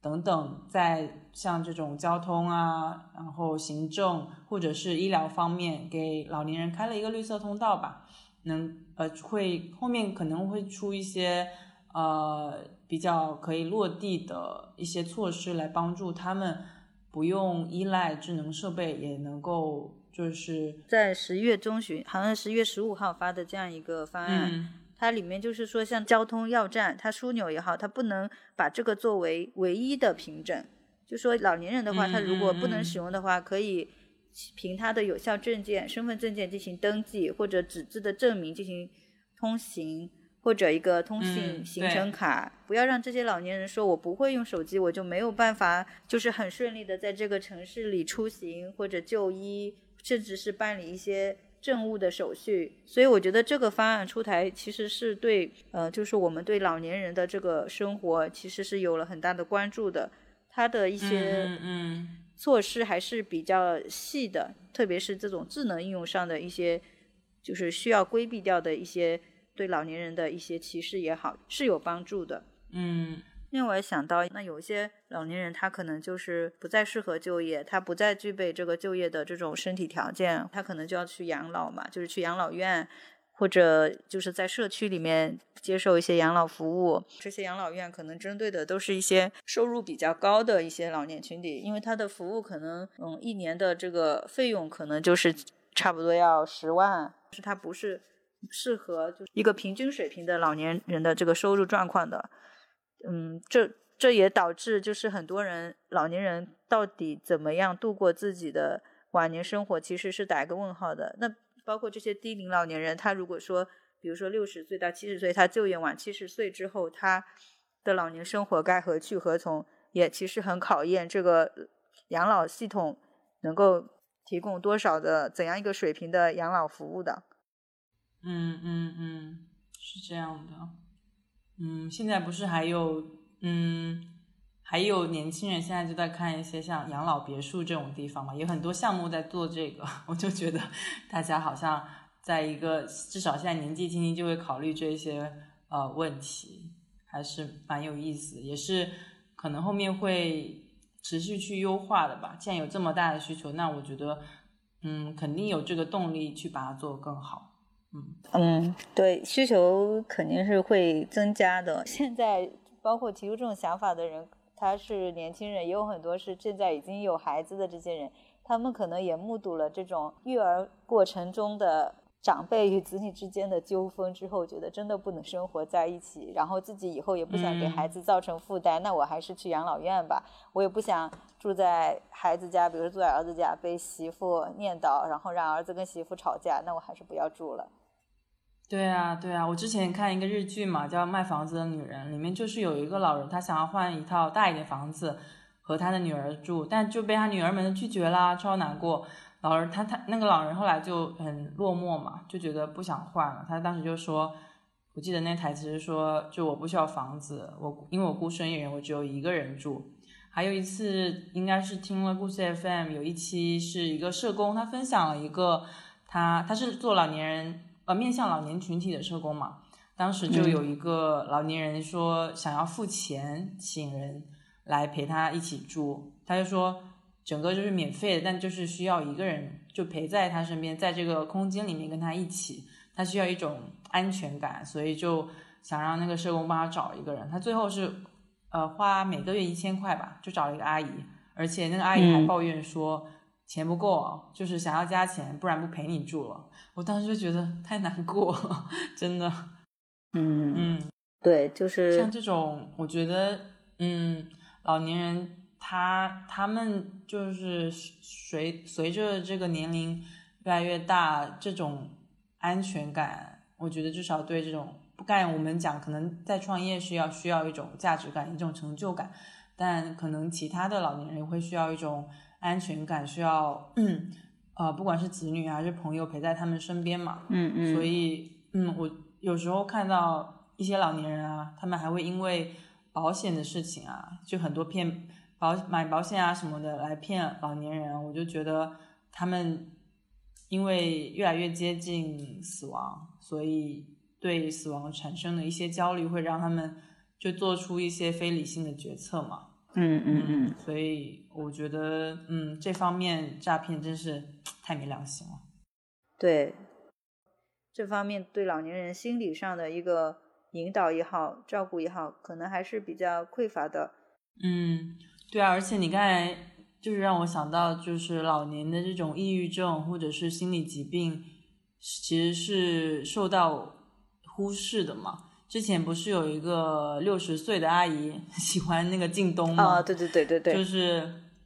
等等，在像这种交通啊，然后行政或者是医疗方面，给老年人开了一个绿色通道吧。能呃会后面可能会出一些呃比较可以落地的一些措施来帮助他们。不用依赖智能设备也能够，就是在十月中旬，好像十月十五号发的这样一个方案，它里面就是说，像交通要站，它枢纽也好，它不能把这个作为唯一的凭证。就说老年人的话，他如果不能使用的话，可以凭他的有效证件、身份证件进行登记，或者纸质的证明进行通行。或者一个通信行程卡，不要让这些老年人说，我不会用手机，我就没有办法，就是很顺利的在这个城市里出行或者就医，甚至是办理一些政务的手续。所以我觉得这个方案出台，其实是对，呃，就是我们对老年人的这个生活，其实是有了很大的关注的。它的一些嗯措施还是比较细的，特别是这种智能应用上的一些，就是需要规避掉的一些。对老年人的一些歧视也好，是有帮助的。嗯，因为我也想到，那有一些老年人他可能就是不再适合就业，他不再具备这个就业的这种身体条件，他可能就要去养老嘛，就是去养老院，或者就是在社区里面接受一些养老服务。这些养老院可能针对的都是一些收入比较高的一些老年群体，因为他的服务可能，嗯，一年的这个费用可能就是差不多要十万，是他不是。适合就一个平均水平的老年人的这个收入状况的，嗯，这这也导致就是很多人老年人到底怎么样度过自己的晚年生活，其实是打一个问号的。那包括这些低龄老年人，他如果说，比如说六十岁到七十岁，他就业晚七十岁之后，他的老年生活该何去何从，也其实很考验这个养老系统能够提供多少的怎样一个水平的养老服务的。嗯嗯嗯，是这样的。嗯，现在不是还有嗯，还有年轻人现在就在看一些像养老别墅这种地方嘛，有很多项目在做这个。[laughs] 我就觉得大家好像在一个至少现在年纪轻轻就会考虑这些呃问题，还是蛮有意思，也是可能后面会持续去优化的吧。既然有这么大的需求，那我觉得嗯，肯定有这个动力去把它做更好。嗯对，需求肯定是会增加的。现在包括提出这种想法的人，他是年轻人，也有很多是现在已经有孩子的这些人，他们可能也目睹了这种育儿过程中的长辈与子女之间的纠纷之后，觉得真的不能生活在一起，然后自己以后也不想给孩子造成负担，那我还是去养老院吧。我也不想住在孩子家，比如说住在儿子家被媳妇念叨，然后让儿子跟媳妇吵架，那我还是不要住了。对啊，对啊，我之前看一个日剧嘛，叫《卖房子的女人》，里面就是有一个老人，他想要换一套大一点房子和他的女儿住，但就被他女儿们拒绝啦，超难过。老人他他那个老人后来就很落寞嘛，就觉得不想换了。他当时就说，我记得那台词是说，就我不需要房子，我因为我孤身一人，我只有一个人住。还有一次应该是听了故事 FM 有一期是一个社工，他分享了一个他他是做老年人。呃，面向老年群体的社工嘛，当时就有一个老年人说想要付钱请人来陪他一起住，他就说整个就是免费的，但就是需要一个人就陪在他身边，在这个空间里面跟他一起，他需要一种安全感，所以就想让那个社工帮他找一个人。他最后是呃花每个月一千块吧，就找了一个阿姨，而且那个阿姨还抱怨说。钱不够，就是想要加钱，不然不陪你住了。我当时就觉得太难过，真的。嗯嗯，对，就是像这种，我觉得，嗯，老年人他他们就是随随着这个年龄越来越大，这种安全感，我觉得至少对这种不干我们讲，可能在创业需要需要一种价值感，一种成就感，但可能其他的老年人会需要一种安全感，需要呃，不管是子女还是朋友陪在他们身边嘛。嗯嗯。所以，嗯，我有时候看到一些老年人啊，他们还会因为保险的事情啊，就很多骗保买保险啊什么的来骗老年人，我就觉得他们因为越来越接近死亡，所以对死亡产生的一些焦虑，会让他们就做出一些非理性的决策嘛。嗯嗯嗯。所以我觉得，嗯，这方面诈骗真是太没良心了。对，这方面对老年人心理上的一个引导也好，照顾也好，可能还是比较匮乏的。嗯，对啊，而且你刚才就是让我想到，就是老年的这种抑郁症或者是心理疾病，其实是受到忽视的嘛。之前不是有一个六十岁的阿姨 [laughs] 喜欢那个靳东吗？啊，对对对对对，就是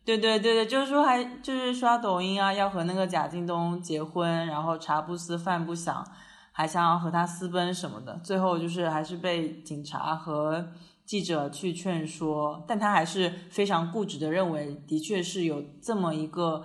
对对对对，就是说还就是刷抖音啊，要和那个贾敬东结婚，然后茶不思饭不想，还想要和他私奔什么的，最后就是还是被警察和记者去劝说，但他还是非常固执的认为，的确是有这么一个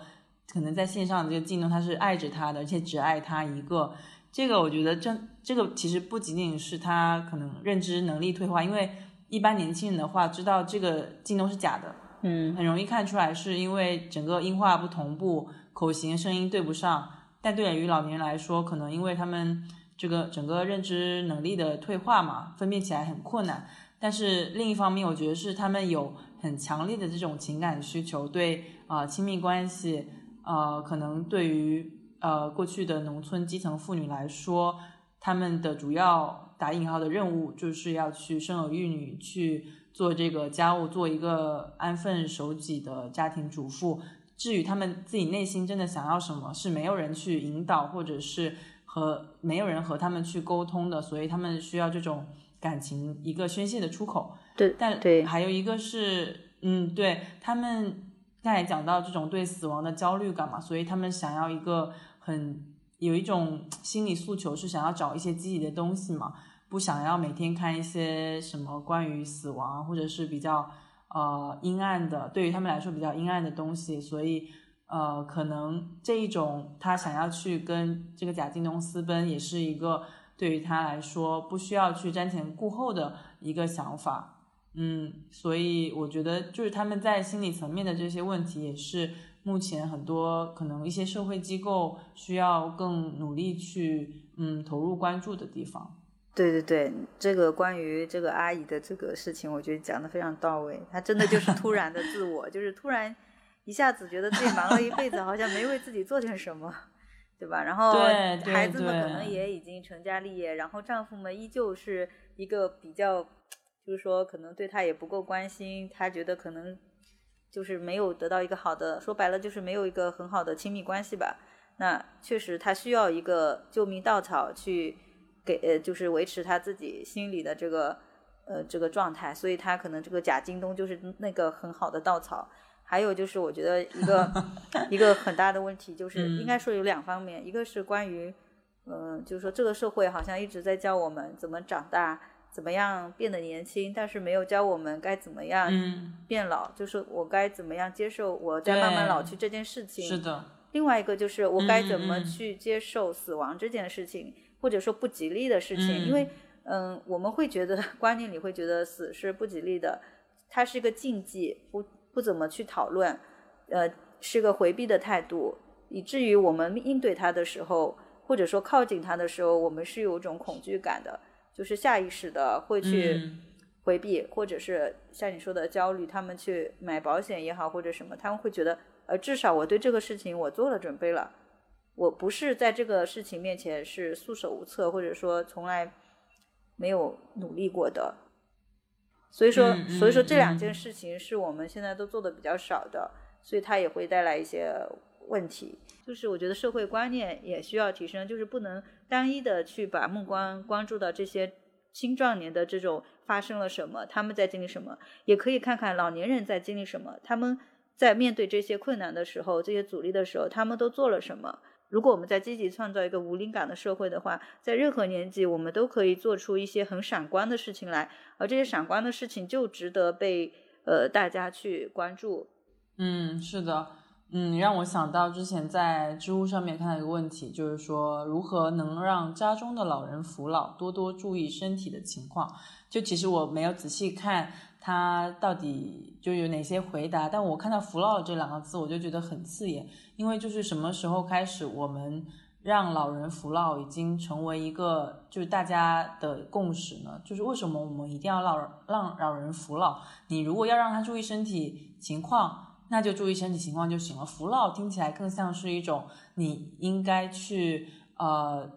可能在线上的这个靳东，他是爱着他的，而且只爱他一个。这个我觉得，这这个其实不仅仅是他可能认知能力退化，因为一般年轻人的话，知道这个靳东是假的，嗯，很容易看出来，是因为整个音画不同步，口型声音对不上。但对于老年人来说，可能因为他们这个整个认知能力的退化嘛，分辨起来很困难。但是另一方面，我觉得是他们有很强烈的这种情感需求，对啊亲密关系，呃，可能对于。呃，过去的农村基层妇女来说，他们的主要打引号的任务就是要去生儿育女，去做这个家务，做一个安分守己的家庭主妇。至于他们自己内心真的想要什么，是没有人去引导，或者是和没有人和他们去沟通的，所以他们需要这种感情一个宣泄的出口。对，但对，还有一个是，嗯，对他们刚才讲到这种对死亡的焦虑感嘛，所以他们想要一个。很有一种心理诉求是想要找一些积极的东西嘛，不想要每天看一些什么关于死亡或者是比较呃阴暗的，对于他们来说比较阴暗的东西，所以呃可能这一种他想要去跟这个贾敬东私奔，也是一个对于他来说不需要去瞻前顾后的一个想法，嗯，所以我觉得就是他们在心理层面的这些问题也是。目前很多可能一些社会机构需要更努力去嗯投入关注的地方。对对对，这个关于这个阿姨的这个事情，我觉得讲的非常到位。她真的就是突然的自我，[laughs] 就是突然一下子觉得自己忙了一辈子，好像没为自己做点什么，对吧？然后孩子们可能也已经成家立业，然后丈夫们依旧是一个比较，就是说可能对她也不够关心，她觉得可能。就是没有得到一个好的，说白了就是没有一个很好的亲密关系吧。那确实他需要一个救命稻草去给呃，就是维持他自己心里的这个呃这个状态。所以他可能这个贾京东就是那个很好的稻草。还有就是我觉得一个 [laughs] 一个很大的问题就是应该说有两方面，一个是关于嗯，就是说这个社会好像一直在教我们怎么长大。怎么样变得年轻，但是没有教我们该怎么样变老，就是我该怎么样接受我在慢慢老去这件事情。是的。另外一个就是我该怎么去接受死亡这件事情，或者说不吉利的事情，因为嗯，我们会觉得观念里会觉得死是不吉利的，它是一个禁忌，不不怎么去讨论，呃，是个回避的态度，以至于我们应对它的时候，或者说靠近它的时候，我们是有一种恐惧感的。就是下意识的会去回避，或者是像你说的焦虑，他们去买保险也好，或者什么，他们会觉得，呃，至少我对这个事情我做了准备了，我不是在这个事情面前是束手无策，或者说从来没有努力过的。所以说，所以说这两件事情是我们现在都做的比较少的，所以它也会带来一些问题。就是我觉得社会观念也需要提升，就是不能。单一的去把目光关注到这些青壮年的这种发生了什么，他们在经历什么，也可以看看老年人在经历什么，他们在面对这些困难的时候，这些阻力的时候，他们都做了什么。如果我们在积极创造一个无灵感的社会的话，在任何年纪，我们都可以做出一些很闪光的事情来，而这些闪光的事情就值得被呃大家去关注。嗯，是的，嗯，让我想到之前在知乎上面看到一个问题，就是说如何能让家中的老人服老，多多注意身体的情况。就其实我没有仔细看。他到底就有哪些回答？但我看到“服老”这两个字，我就觉得很刺眼，因为就是什么时候开始，我们让老人服老已经成为一个就是大家的共识呢？就是为什么我们一定要老让老人服老？你如果要让他注意身体情况，那就注意身体情况就行了。服老听起来更像是一种你应该去呃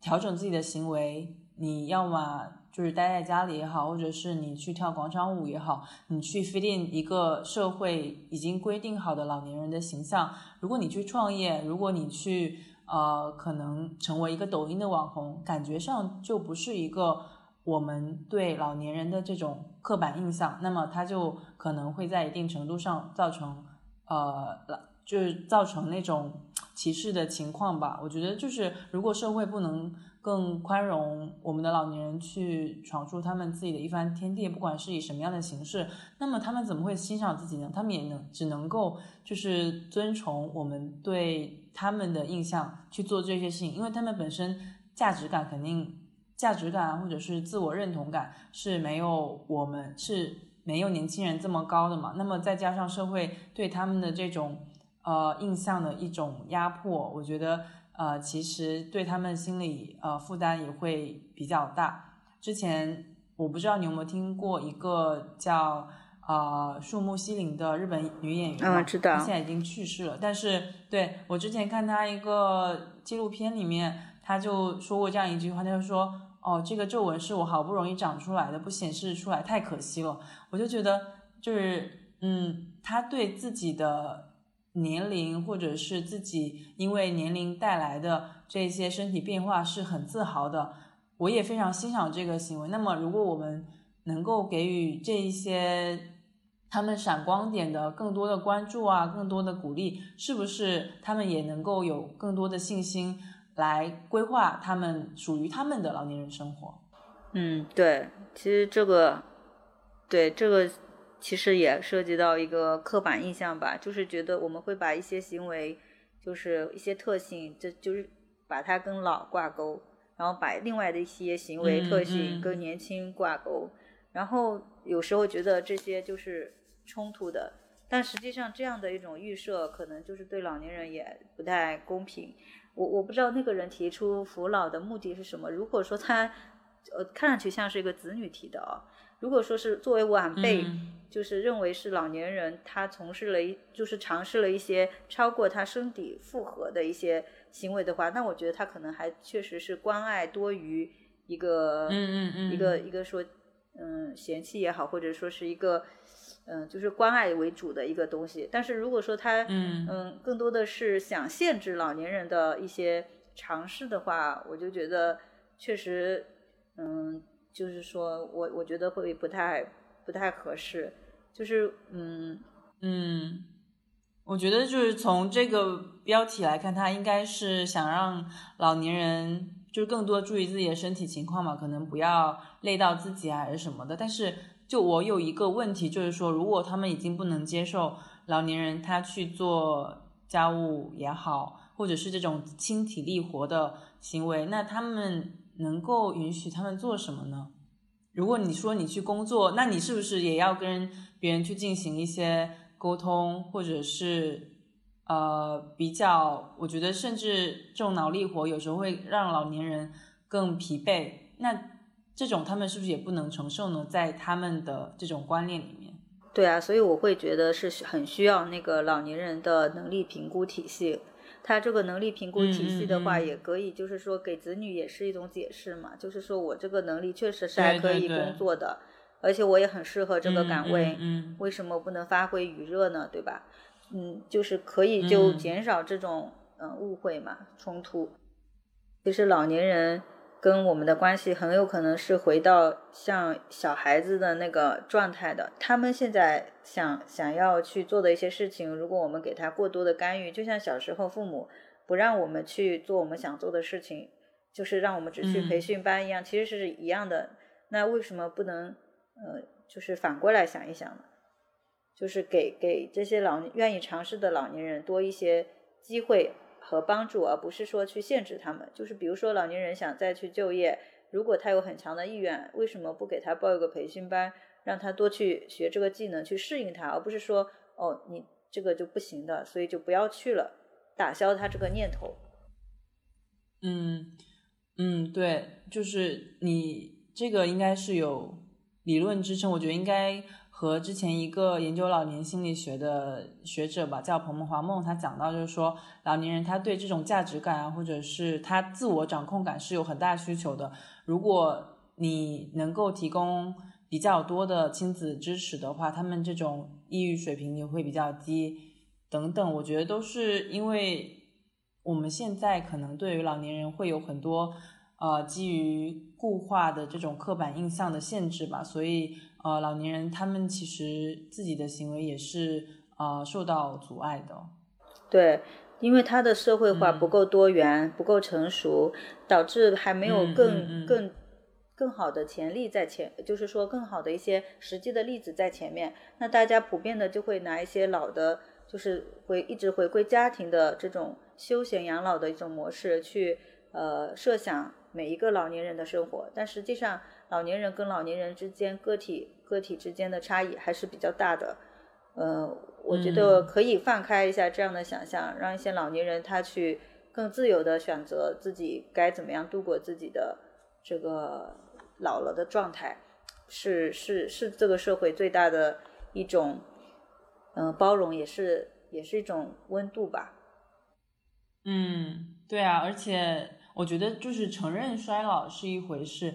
调整自己的行为，你要么。就是待在家里也好，或者是你去跳广场舞也好，你去 fit in 一个社会已经规定好的老年人的形象。如果你去创业，如果你去呃，可能成为一个抖音的网红，感觉上就不是一个我们对老年人的这种刻板印象，那么它就可能会在一定程度上造成呃，就是造成那种歧视的情况吧。我觉得就是如果社会不能。更宽容我们的老年人去闯出他们自己的一番天地，不管是以什么样的形式，那么他们怎么会欣赏自己呢？他们也能只能够就是遵从我们对他们的印象去做这些事情，因为他们本身价值感肯定价值感或者是自我认同感是没有我们是没有年轻人这么高的嘛。那么再加上社会对他们的这种呃印象的一种压迫，我觉得。呃，其实对他们心理呃负担也会比较大。之前我不知道你有没有听过一个叫呃树木希林的日本女演员，嗯，知道，现在已经去世了。但是对我之前看她一个纪录片里面，她就说过这样一句话，她就说：“哦，这个皱纹是我好不容易长出来的，不显示出来太可惜了。”我就觉得就是嗯，他对自己的。年龄，或者是自己因为年龄带来的这些身体变化是很自豪的，我也非常欣赏这个行为。那么，如果我们能够给予这一些他们闪光点的更多的关注啊，更多的鼓励，是不是他们也能够有更多的信心来规划他们属于他们的老年人生活？嗯，对，其实这个，对这个。其实也涉及到一个刻板印象吧，就是觉得我们会把一些行为，就是一些特性，这就是把它跟老挂钩，然后把另外的一些行为特性跟年轻挂钩，然后有时候觉得这些就是冲突的，但实际上这样的一种预设，可能就是对老年人也不太公平。我我不知道那个人提出扶老的目的是什么，如果说他，呃，看上去像是一个子女提的啊。如果说是作为晚辈，就是认为是老年人，他从事了一就是尝试了一些超过他身体负荷的一些行为的话，那我觉得他可能还确实是关爱多于一个，嗯嗯嗯，一个一个说，嗯，嫌弃也好，或者说是一个，嗯，就是关爱为主的一个东西。但是如果说他，嗯嗯，更多的是想限制老年人的一些尝试的话，我就觉得确实，嗯。就是说，我我觉得会不太不太合适，就是嗯嗯，我觉得就是从这个标题来看，他应该是想让老年人就是更多注意自己的身体情况嘛，可能不要累到自己还是什么的。但是就我有一个问题，就是说，如果他们已经不能接受老年人他去做家务也好，或者是这种轻体力活的行为，那他们。能够允许他们做什么呢？如果你说你去工作，那你是不是也要跟别人去进行一些沟通，或者是呃比较？我觉得甚至这种脑力活有时候会让老年人更疲惫。那这种他们是不是也不能承受呢？在他们的这种观念里面，对啊，所以我会觉得是很需要那个老年人的能力评估体系。他这个能力评估体系的话，也可以，就是说给子女也是一种解释嘛，就是说我这个能力确实是还可以工作的，而且我也很适合这个岗位，嗯为什么不能发挥余热呢？对吧？嗯，就是可以就减少这种嗯误会嘛冲突。其实老年人。跟我们的关系很有可能是回到像小孩子的那个状态的。他们现在想想要去做的一些事情，如果我们给他过多的干预，就像小时候父母不让我们去做我们想做的事情，就是让我们只去培训班一样，其实是一样的。那为什么不能呃，就是反过来想一想呢？就是给给这些老愿意尝试的老年人多一些机会和帮助，而不是说去限制他们。就是比如说老年人想再去就业，如果他有很强的意愿，为什么不给他报一个培训班，让他多去学这个技能，去适应他，而不是说哦你这个就不行的，所以就不要去了，打消他这个念头。嗯嗯，对，就是你这个应该是有理论支撑，我觉得应该。和之前一个研究老年心理学的学者吧，叫彭华梦，他讲到就是说，老年人他对这种价值感啊，或者是他自我掌控感是有很大需求的。如果你能够提供比较多的亲子支持的话，他们这种抑郁水平也会比较低，等等。我觉得都是因为我们现在可能对于老年人会有很多呃基于固化的这种刻板印象的限制吧，所以。呃，老年人他们其实自己的行为也是呃受到阻碍的。对，因为他的社会化不够多元、不够成熟，导致还没有更更更好的潜力在前，就是说更好的一些实际的例子在前面。那大家普遍的就会拿一些老的，就是回一直回归家庭的这种休闲养老的一种模式去呃设想每一个老年人的生活，但实际上。老年人跟老年人之间个体个体之间的差异还是比较大的，呃，我觉得可以放开一下这样的想象，让一些老年人他去更自由的选择自己该怎么样度过自己的这个老了的状态，是是是这个社会最大的一种嗯包容，也是也是一种温度吧。嗯，对啊，而且我觉得就是承认衰老是一回事。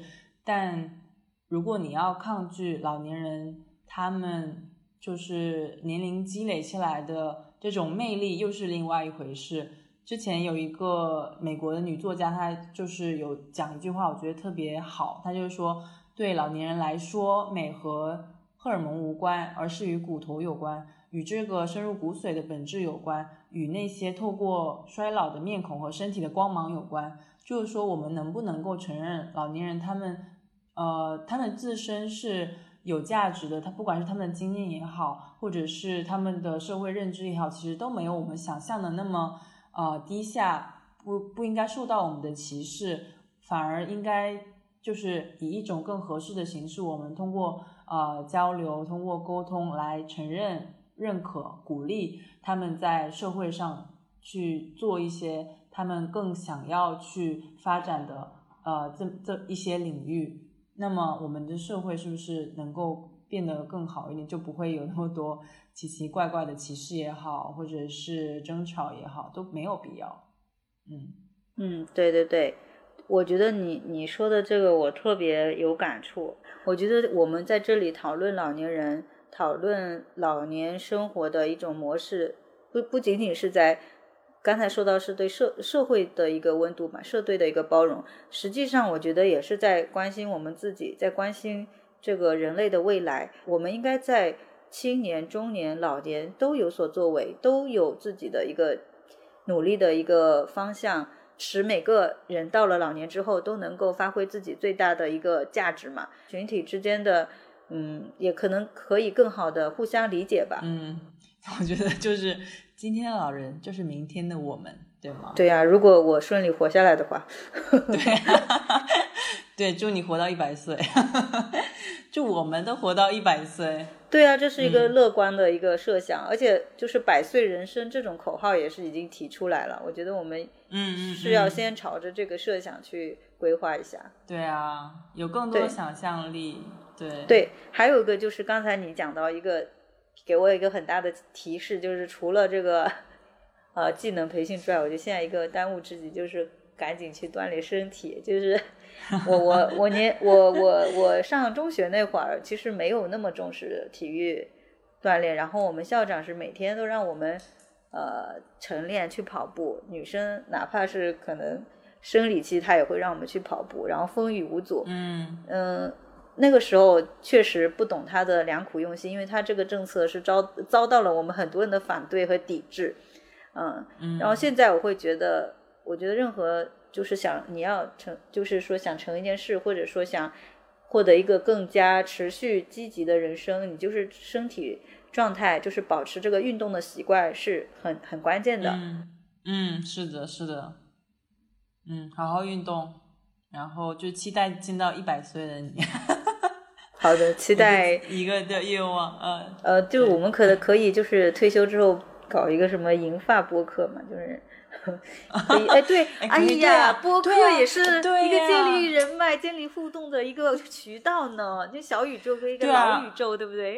但如果你要抗拒老年人，他们就是年龄积累起来的这种魅力，又是另外一回事。之前有一个美国的女作家，她就是有讲一句话，我觉得特别好。她就是说，对老年人来说，美和荷尔蒙无关，而是与骨头有关，与这个深入骨髓的本质有关，与那些透过衰老的面孔和身体的光芒有关。就是说，我们能不能够承认老年人他们？呃，他们自身是有价值的，他不管是他们的经验也好，或者是他们的社会认知也好，其实都没有我们想象的那么呃低下，不不应该受到我们的歧视，反而应该就是以一种更合适的形式，我们通过呃交流，通过沟通来承认、认可、鼓励他们在社会上去做一些他们更想要去发展的呃这这一些领域。那么我们的社会是不是能够变得更好一点，就不会有那么多奇奇怪怪的歧视也好，或者是争吵也好，都没有必要。嗯嗯，对对对，我觉得你你说的这个我特别有感触。我觉得我们在这里讨论老年人，讨论老年生活的一种模式，不不仅仅是在。刚才说到是对社社会的一个温度嘛，社对的一个包容，实际上我觉得也是在关心我们自己，在关心这个人类的未来。我们应该在青年、中年、老年都有所作为，都有自己的一个努力的一个方向，使每个人到了老年之后都能够发挥自己最大的一个价值嘛。群体之间的，嗯，也可能可以更好的互相理解吧。嗯，[laughs] 我觉得就是。今天的老人就是明天的我们，对吗？对呀，如果我顺利活下来的话，[laughs] 对，[laughs] 对，祝你活到一百岁，[laughs] 祝我们都活到一百岁。对啊，这是一个乐观的一个设想，而且就是百岁人生这种口号也是已经提出来了。我觉得我们嗯是要先朝着这个设想去规划一下。对啊，有更多想象力。对对，还有一个就是刚才你讲到一个。给我一个很大的提示，就是除了这个 [laughs] 呃技能培训之外，我觉得现在一个当务之急就是赶紧去锻炼身体。就是 [laughs] 我我我年我我我上中学那会儿，其实没有那么重视体育锻炼，然后我们校长是每天都让我们呃晨练去跑步，女生哪怕是可能生理期，他也会让我们去跑步，然后风雨无阻。嗯嗯。那个时候确实不懂他的良苦用心，因为他这个政策是遭遭到了我们很多人的反对和抵制，嗯，嗯，然后现在我会觉得，我觉得任何就是想你要成，就是说想成一件事，或者说想获得一个更加持续积极的人生，你就是身体状态，就是保持这个运动的习惯是很很关键的。嗯嗯，是的，是的，嗯，好好运动，然后就期待见到一百岁的你。好的，[laughs] 期待一个的愿望，呃呃，就我们可能可以就是退休之后搞一个什么银发播客嘛，就是。[laughs] 哎，对，哎呀，啊播客也是一个建立人脉、建立互动的一个 [laughs] 渠道呢。就小宇宙和一个老宇宙，对不对？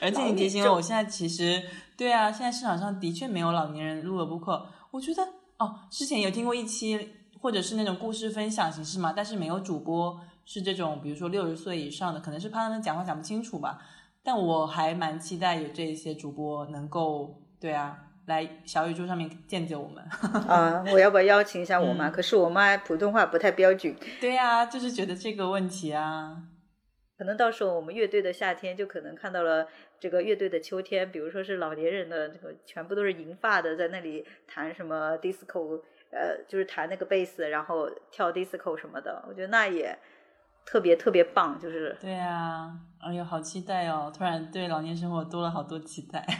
而且你提醒了我，现在其实对啊，现在市场上的确没有老年人录了播客。我觉得哦，之前有听过一期，或者是那种故事分享形式嘛，但是没有主播是这种，比如说六十岁以上的，可能是怕他们讲话讲不清楚吧。但我还蛮期待有这些主播能够对啊，来小宇宙上面见见我们。[laughs] 啊，我要不要邀请一下我妈？嗯可是我妈普通话不太标准，对啊，就是觉得这个问题啊，可能到时候我们乐队的夏天就可能看到了这个乐队的秋天，比如说是老年人的这个全部都是银发的，在那里弹什么 disco，呃，就是弹那个贝斯，然后跳 disco 什么的，我觉得那也特别特别棒，就是对啊，哎呦，好期待哦！突然对老年生活多了好多期待。[laughs]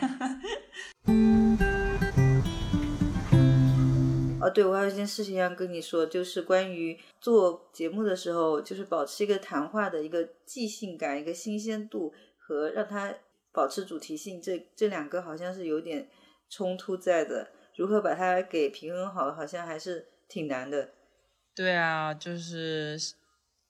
哦，对，我还有一件事情要跟你说，就是关于做节目的时候，就是保持一个谈话的一个即兴感、一个新鲜度和让它保持主题性，这这两个好像是有点冲突在的。如何把它给平衡好，好像还是挺难的。对啊，就是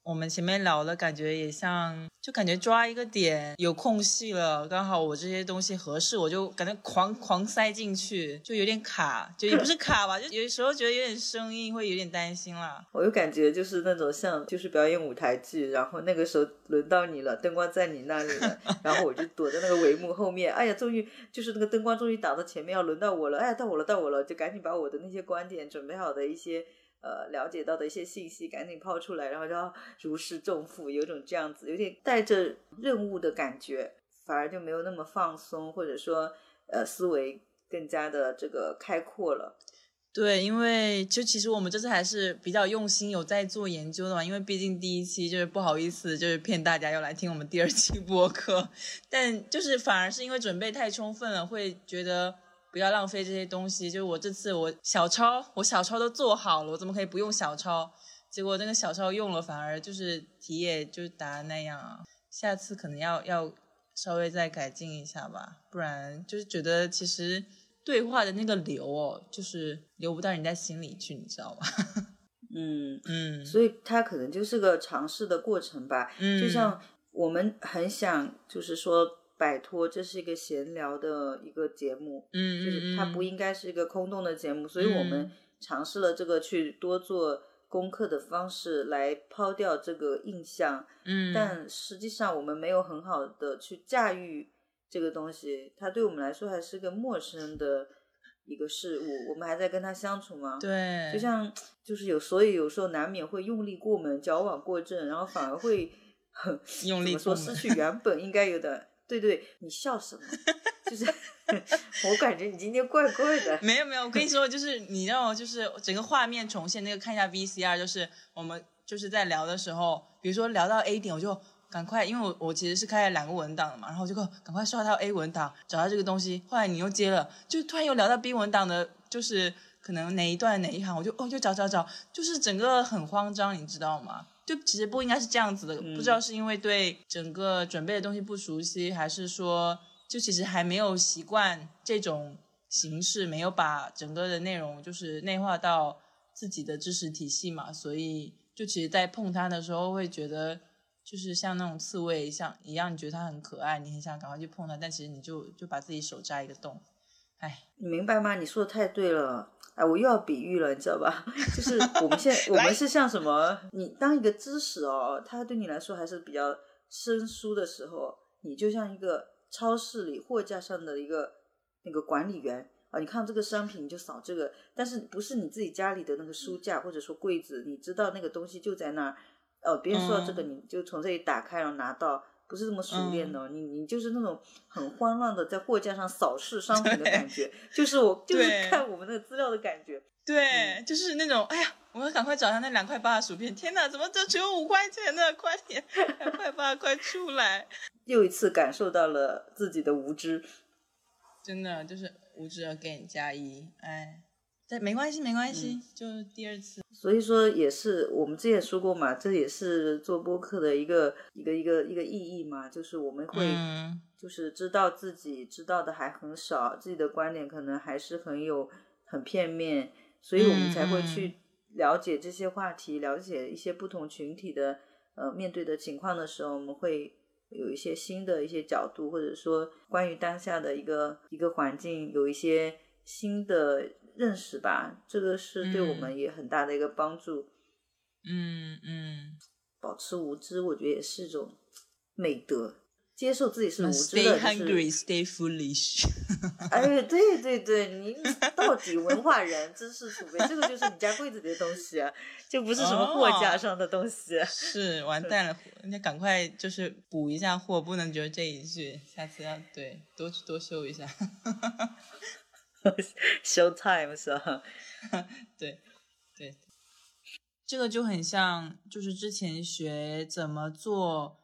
我们前面聊的感觉也像，就感觉抓一个点有空隙了，刚好我这些东西合适，我就感觉狂狂塞进去，就有点卡，就也不是卡吧，就有时候觉得有点生硬，会有点担心啦。我就感觉就是那种像就是表演舞台剧，然后那个时候轮到你了，灯光在你那里了，然后我就躲在那个帷幕后面，哎呀，终于就是那个灯光终于打到前面，要轮到我了，哎呀，到我了，到我了，就赶紧把我的那些观点准备好的一些。呃，了解到的一些信息赶紧抛出来，然后就要如释重负，有种这样子，有点带着任务的感觉，反而就没有那么放松，或者说呃思维更加的这个开阔了。对，因为就其实我们这次还是比较用心，有在做研究的嘛。因为毕竟第一期就是不好意思，就是骗大家要来听我们第二期播客，[laughs] 但就是反而是因为准备太充分了，会觉得不要浪费这些东西。就是我这次我小抄，我小抄都做好了，我怎么可以不用小抄？结果那个小抄用了，反而就是题也就答那样啊。下次可能要要稍微再改进一下吧，不然就是觉得其实。对话的那个流哦，就是流不到人家心里去，你知道吗？[laughs] 嗯，嗯所以它可能就是个尝试的过程吧。嗯，就像我们很想，就是说摆脱这是一个闲聊的一个节目，嗯，就是它不应该是一个空洞的节目，所以我们嗯尝试了这个去多做功课的方式来抛掉这个印象，嗯，但实际上我们没有很好的去驾驭这个东西，它对我们来说还是个陌生的一个事物，我们还在跟它相处吗？对，就像就是有，所以有时候难免会用力过猛、矫枉过正，然后反而会用 [laughs] 力怎么说失去 [laughs] 原本应该有的。对对，你笑什么？[laughs] 就是我感觉你今天怪怪的。没有没有，我跟你说，就是你让我就是整个画面重现那个看一下 VCR，就是我们就是在聊的时候，比如说聊到 A 点，我就赶快，因为我我其实是开了两个文档的嘛，然后我就赶快刷到 A 文档，找到这个东西。后来你又接了，就突然又聊到 B 文档的，就是可能哪一段哪一行，我就哦就找找找，就是整个很慌张，你知道吗？就其实不应该是这样子的，嗯不知道是因为对整个准备的东西不熟悉，还是说就其实还没有习惯这种形式，没有把整个的内容就是内化到自己的知识体系嘛，所以就其实，在碰它的时候会觉得，就是像那种刺猬像一样，你觉得它很可爱，你很想赶快去碰它，但其实你就就把自己手扎一个洞，哎，你明白吗？你说的太对了。哎，我又要比喻了，你知道吧？[laughs] 就是我们现 [laughs] 在我们是像什么？你当一个知识哦，它对你来说还是比较生疏的时候，你就像一个超市里货架上的一个那个管理员啊，你看这个商品你就扫这个，但是不是你自己家里的那个书架或者说柜子，你知道那个东西就在那儿，哦，别人说到这个，你就从这里打开然后拿到，不是这么熟练的，你你就是那种很慌乱的在货架上扫视商品的感觉，就是我就是看我们那个资料的感觉。对，就是那种，哎呀，我们赶快找下那两块八的薯片，天哪，怎么就只有五块钱呢？快点，两块八，快出来！[laughs] 又一次感受到了自己的无知，真的就是无知 again 加一，哎。但没关系，没关系，就第二次。所以说，也是我们之前说过嘛，这也是做播客的一个一个一个一个意义嘛，就是我们会，就是知道自己知道的还很少，自己的观点可能还是很有很片面，所以我们才会去了解这些话题，了解一些不同群体的呃面对的情况的时候，我们会有一些新的一些角度，或者说关于当下的一个一个环境有一些新的。认识吧，这个是对我们也很大的一个帮助。嗯嗯，保持无知，我觉得也是一种美德。接受自己是无知的，Stay hungry, stay foolish。[laughs] 哎，对对对，你到底文化人、知识储备，这个就是你家柜子里的东西，就不是什么货架上的东西。[laughs] 是完蛋了，人家赶快就是补一下货，不能觉得这一句，下次要对多多修一下。[laughs] Show time 是吧？[laughs] 对对，这个就很像，就是之前学怎么做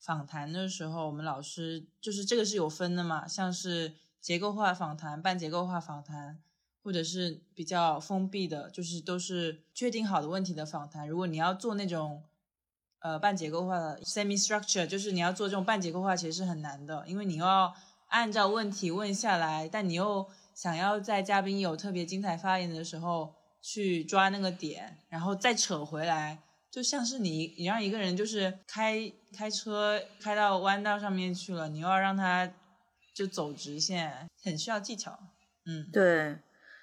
访谈的时候，我们老师就是这个是有分的嘛，像是结构化访谈、半结构化访谈，或者是比较封闭的，就是都是确定好的问题的访谈。如果你要做那种呃半结构化的 semi structure，就是你要做这种半结构化，其实是很难的，因为你又要按照问题问下来，但你又想要在嘉宾有特别精彩发言的时候去抓那个点，然后再扯回来，就像是你你让一个人就是开开车开到弯道上面去了，你又要让他就走直线，很需要技巧。嗯，对，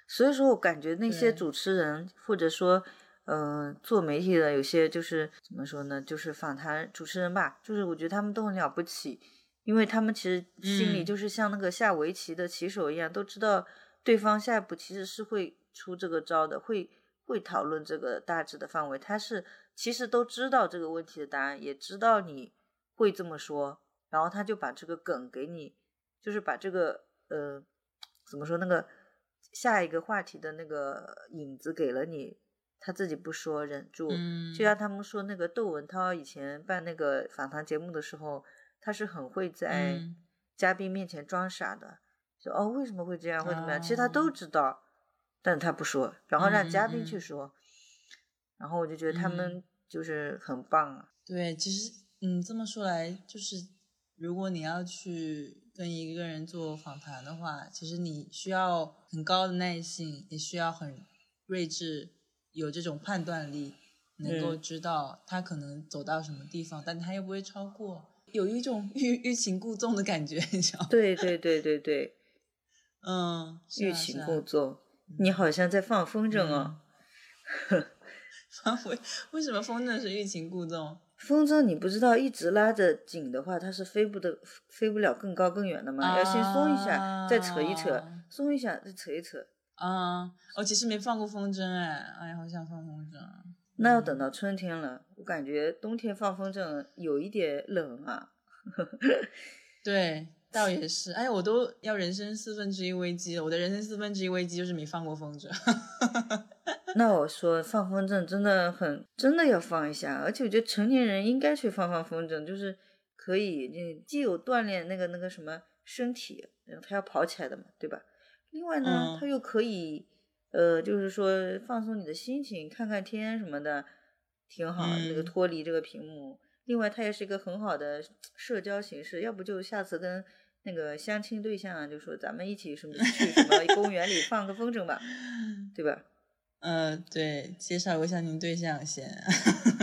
所以说我感觉那些主持人或者说嗯做媒体的有些就是怎么说呢，就是访谈主持人吧，就是我觉得他们都很了不起。因为他们其实心里就是像那个下围棋的棋手一样，都知道对方下一步其实是会出这个招的，会会讨论这个大致的范围。他是其实都知道这个问题的答案，也知道你会这么说，然后他就把这个梗给你，就是把这个呃怎么说那个下一个话题的那个影子给了你，他自己不说忍住，就像他们说那个窦文涛以前办那个访谈节目的时候。他是很会在嘉宾面前装傻的，说哦为什么会这样，会怎么样？其实他都知道，但是他不说，然后让嘉宾去说。然后我就觉得他们就是很棒啊。对，其实嗯这么说来，就是如果你要去跟一个人做访谈的话，其实你需要很高的耐性，也需要很睿智，有这种判断力，能够知道他可能走到什么地方，但他又不会超过。有一种欲欲擒故纵的感觉，你知道吗？[laughs] 对对对对对，嗯，欲擒故纵，你好像在放风筝哦。[laughs] 为为什么风筝是欲擒故纵？风筝你不知道一直拉着紧的话，它是飞不得，飞不了更高更远的吗？要先松一下，再扯一扯，松一下再扯一扯。啊，我其实没放过风筝哎，哎呀，好想放风筝。那要等到春天了，我感觉冬天放风筝有一点冷啊。[laughs] 对，倒也是。哎，我都要人生四分之一危机了，我的人生四分之一危机就是没放过风筝。[laughs] 那我说放风筝真的很，真的要放一下，而且我觉得成年人应该去放放风筝，就是可以，你既有锻炼那个那个什么身体，他要跑起来的嘛，对吧？另外呢，他又可以。呃，就是说放松你的心情，看看天什么的，挺好。那个脱离这个屏幕，另外它也是一个很好的社交形式。要不就下次跟那个相亲对象，就说咱们一起什么去什么 [laughs] 公园里放个风筝吧，对吧？嗯，[laughs] 对，介绍个相亲对象先。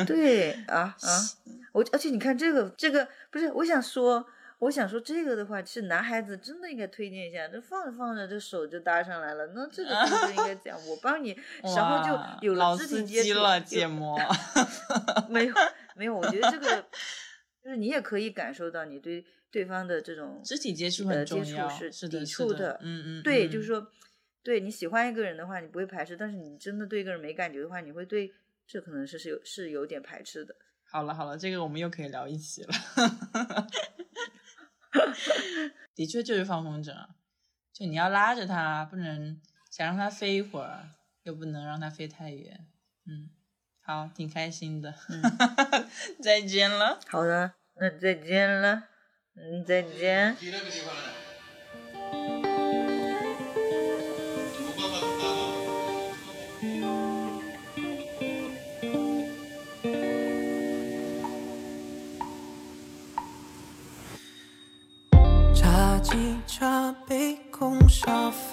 对啊啊，[laughs] 我而且你看这个这个不是，我想说。我想说这个的话，其实男孩子真的应该推荐一下。这放着放着，这手就搭上来了。那这个就应该讲，我帮你，[laughs] 然后就有了肢体接触。了，芥末。没有没有，我觉得这个 [laughs] 就是你也可以感受到你对对方的这种肢体接触很重要，是抵触的。嗯嗯。对，就是说，对你喜欢一个人的话，你不会排斥；但是你真的对一个人没感觉的话，你会对这可能是是有是有点排斥的。好了好了，这个我们又可以聊一起了。[laughs] [laughs] 的确就是放风筝，就你要拉着它，不能想让它飞一会儿，又不能让它飞太远。嗯，好，挺开心的。嗯 [laughs] 再见了。好的，那再见了。嗯，再见。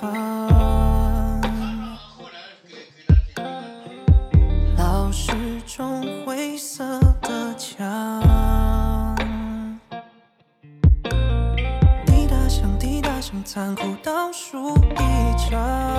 方，老式中灰色的墙，滴答响，滴答响，残酷倒数一场。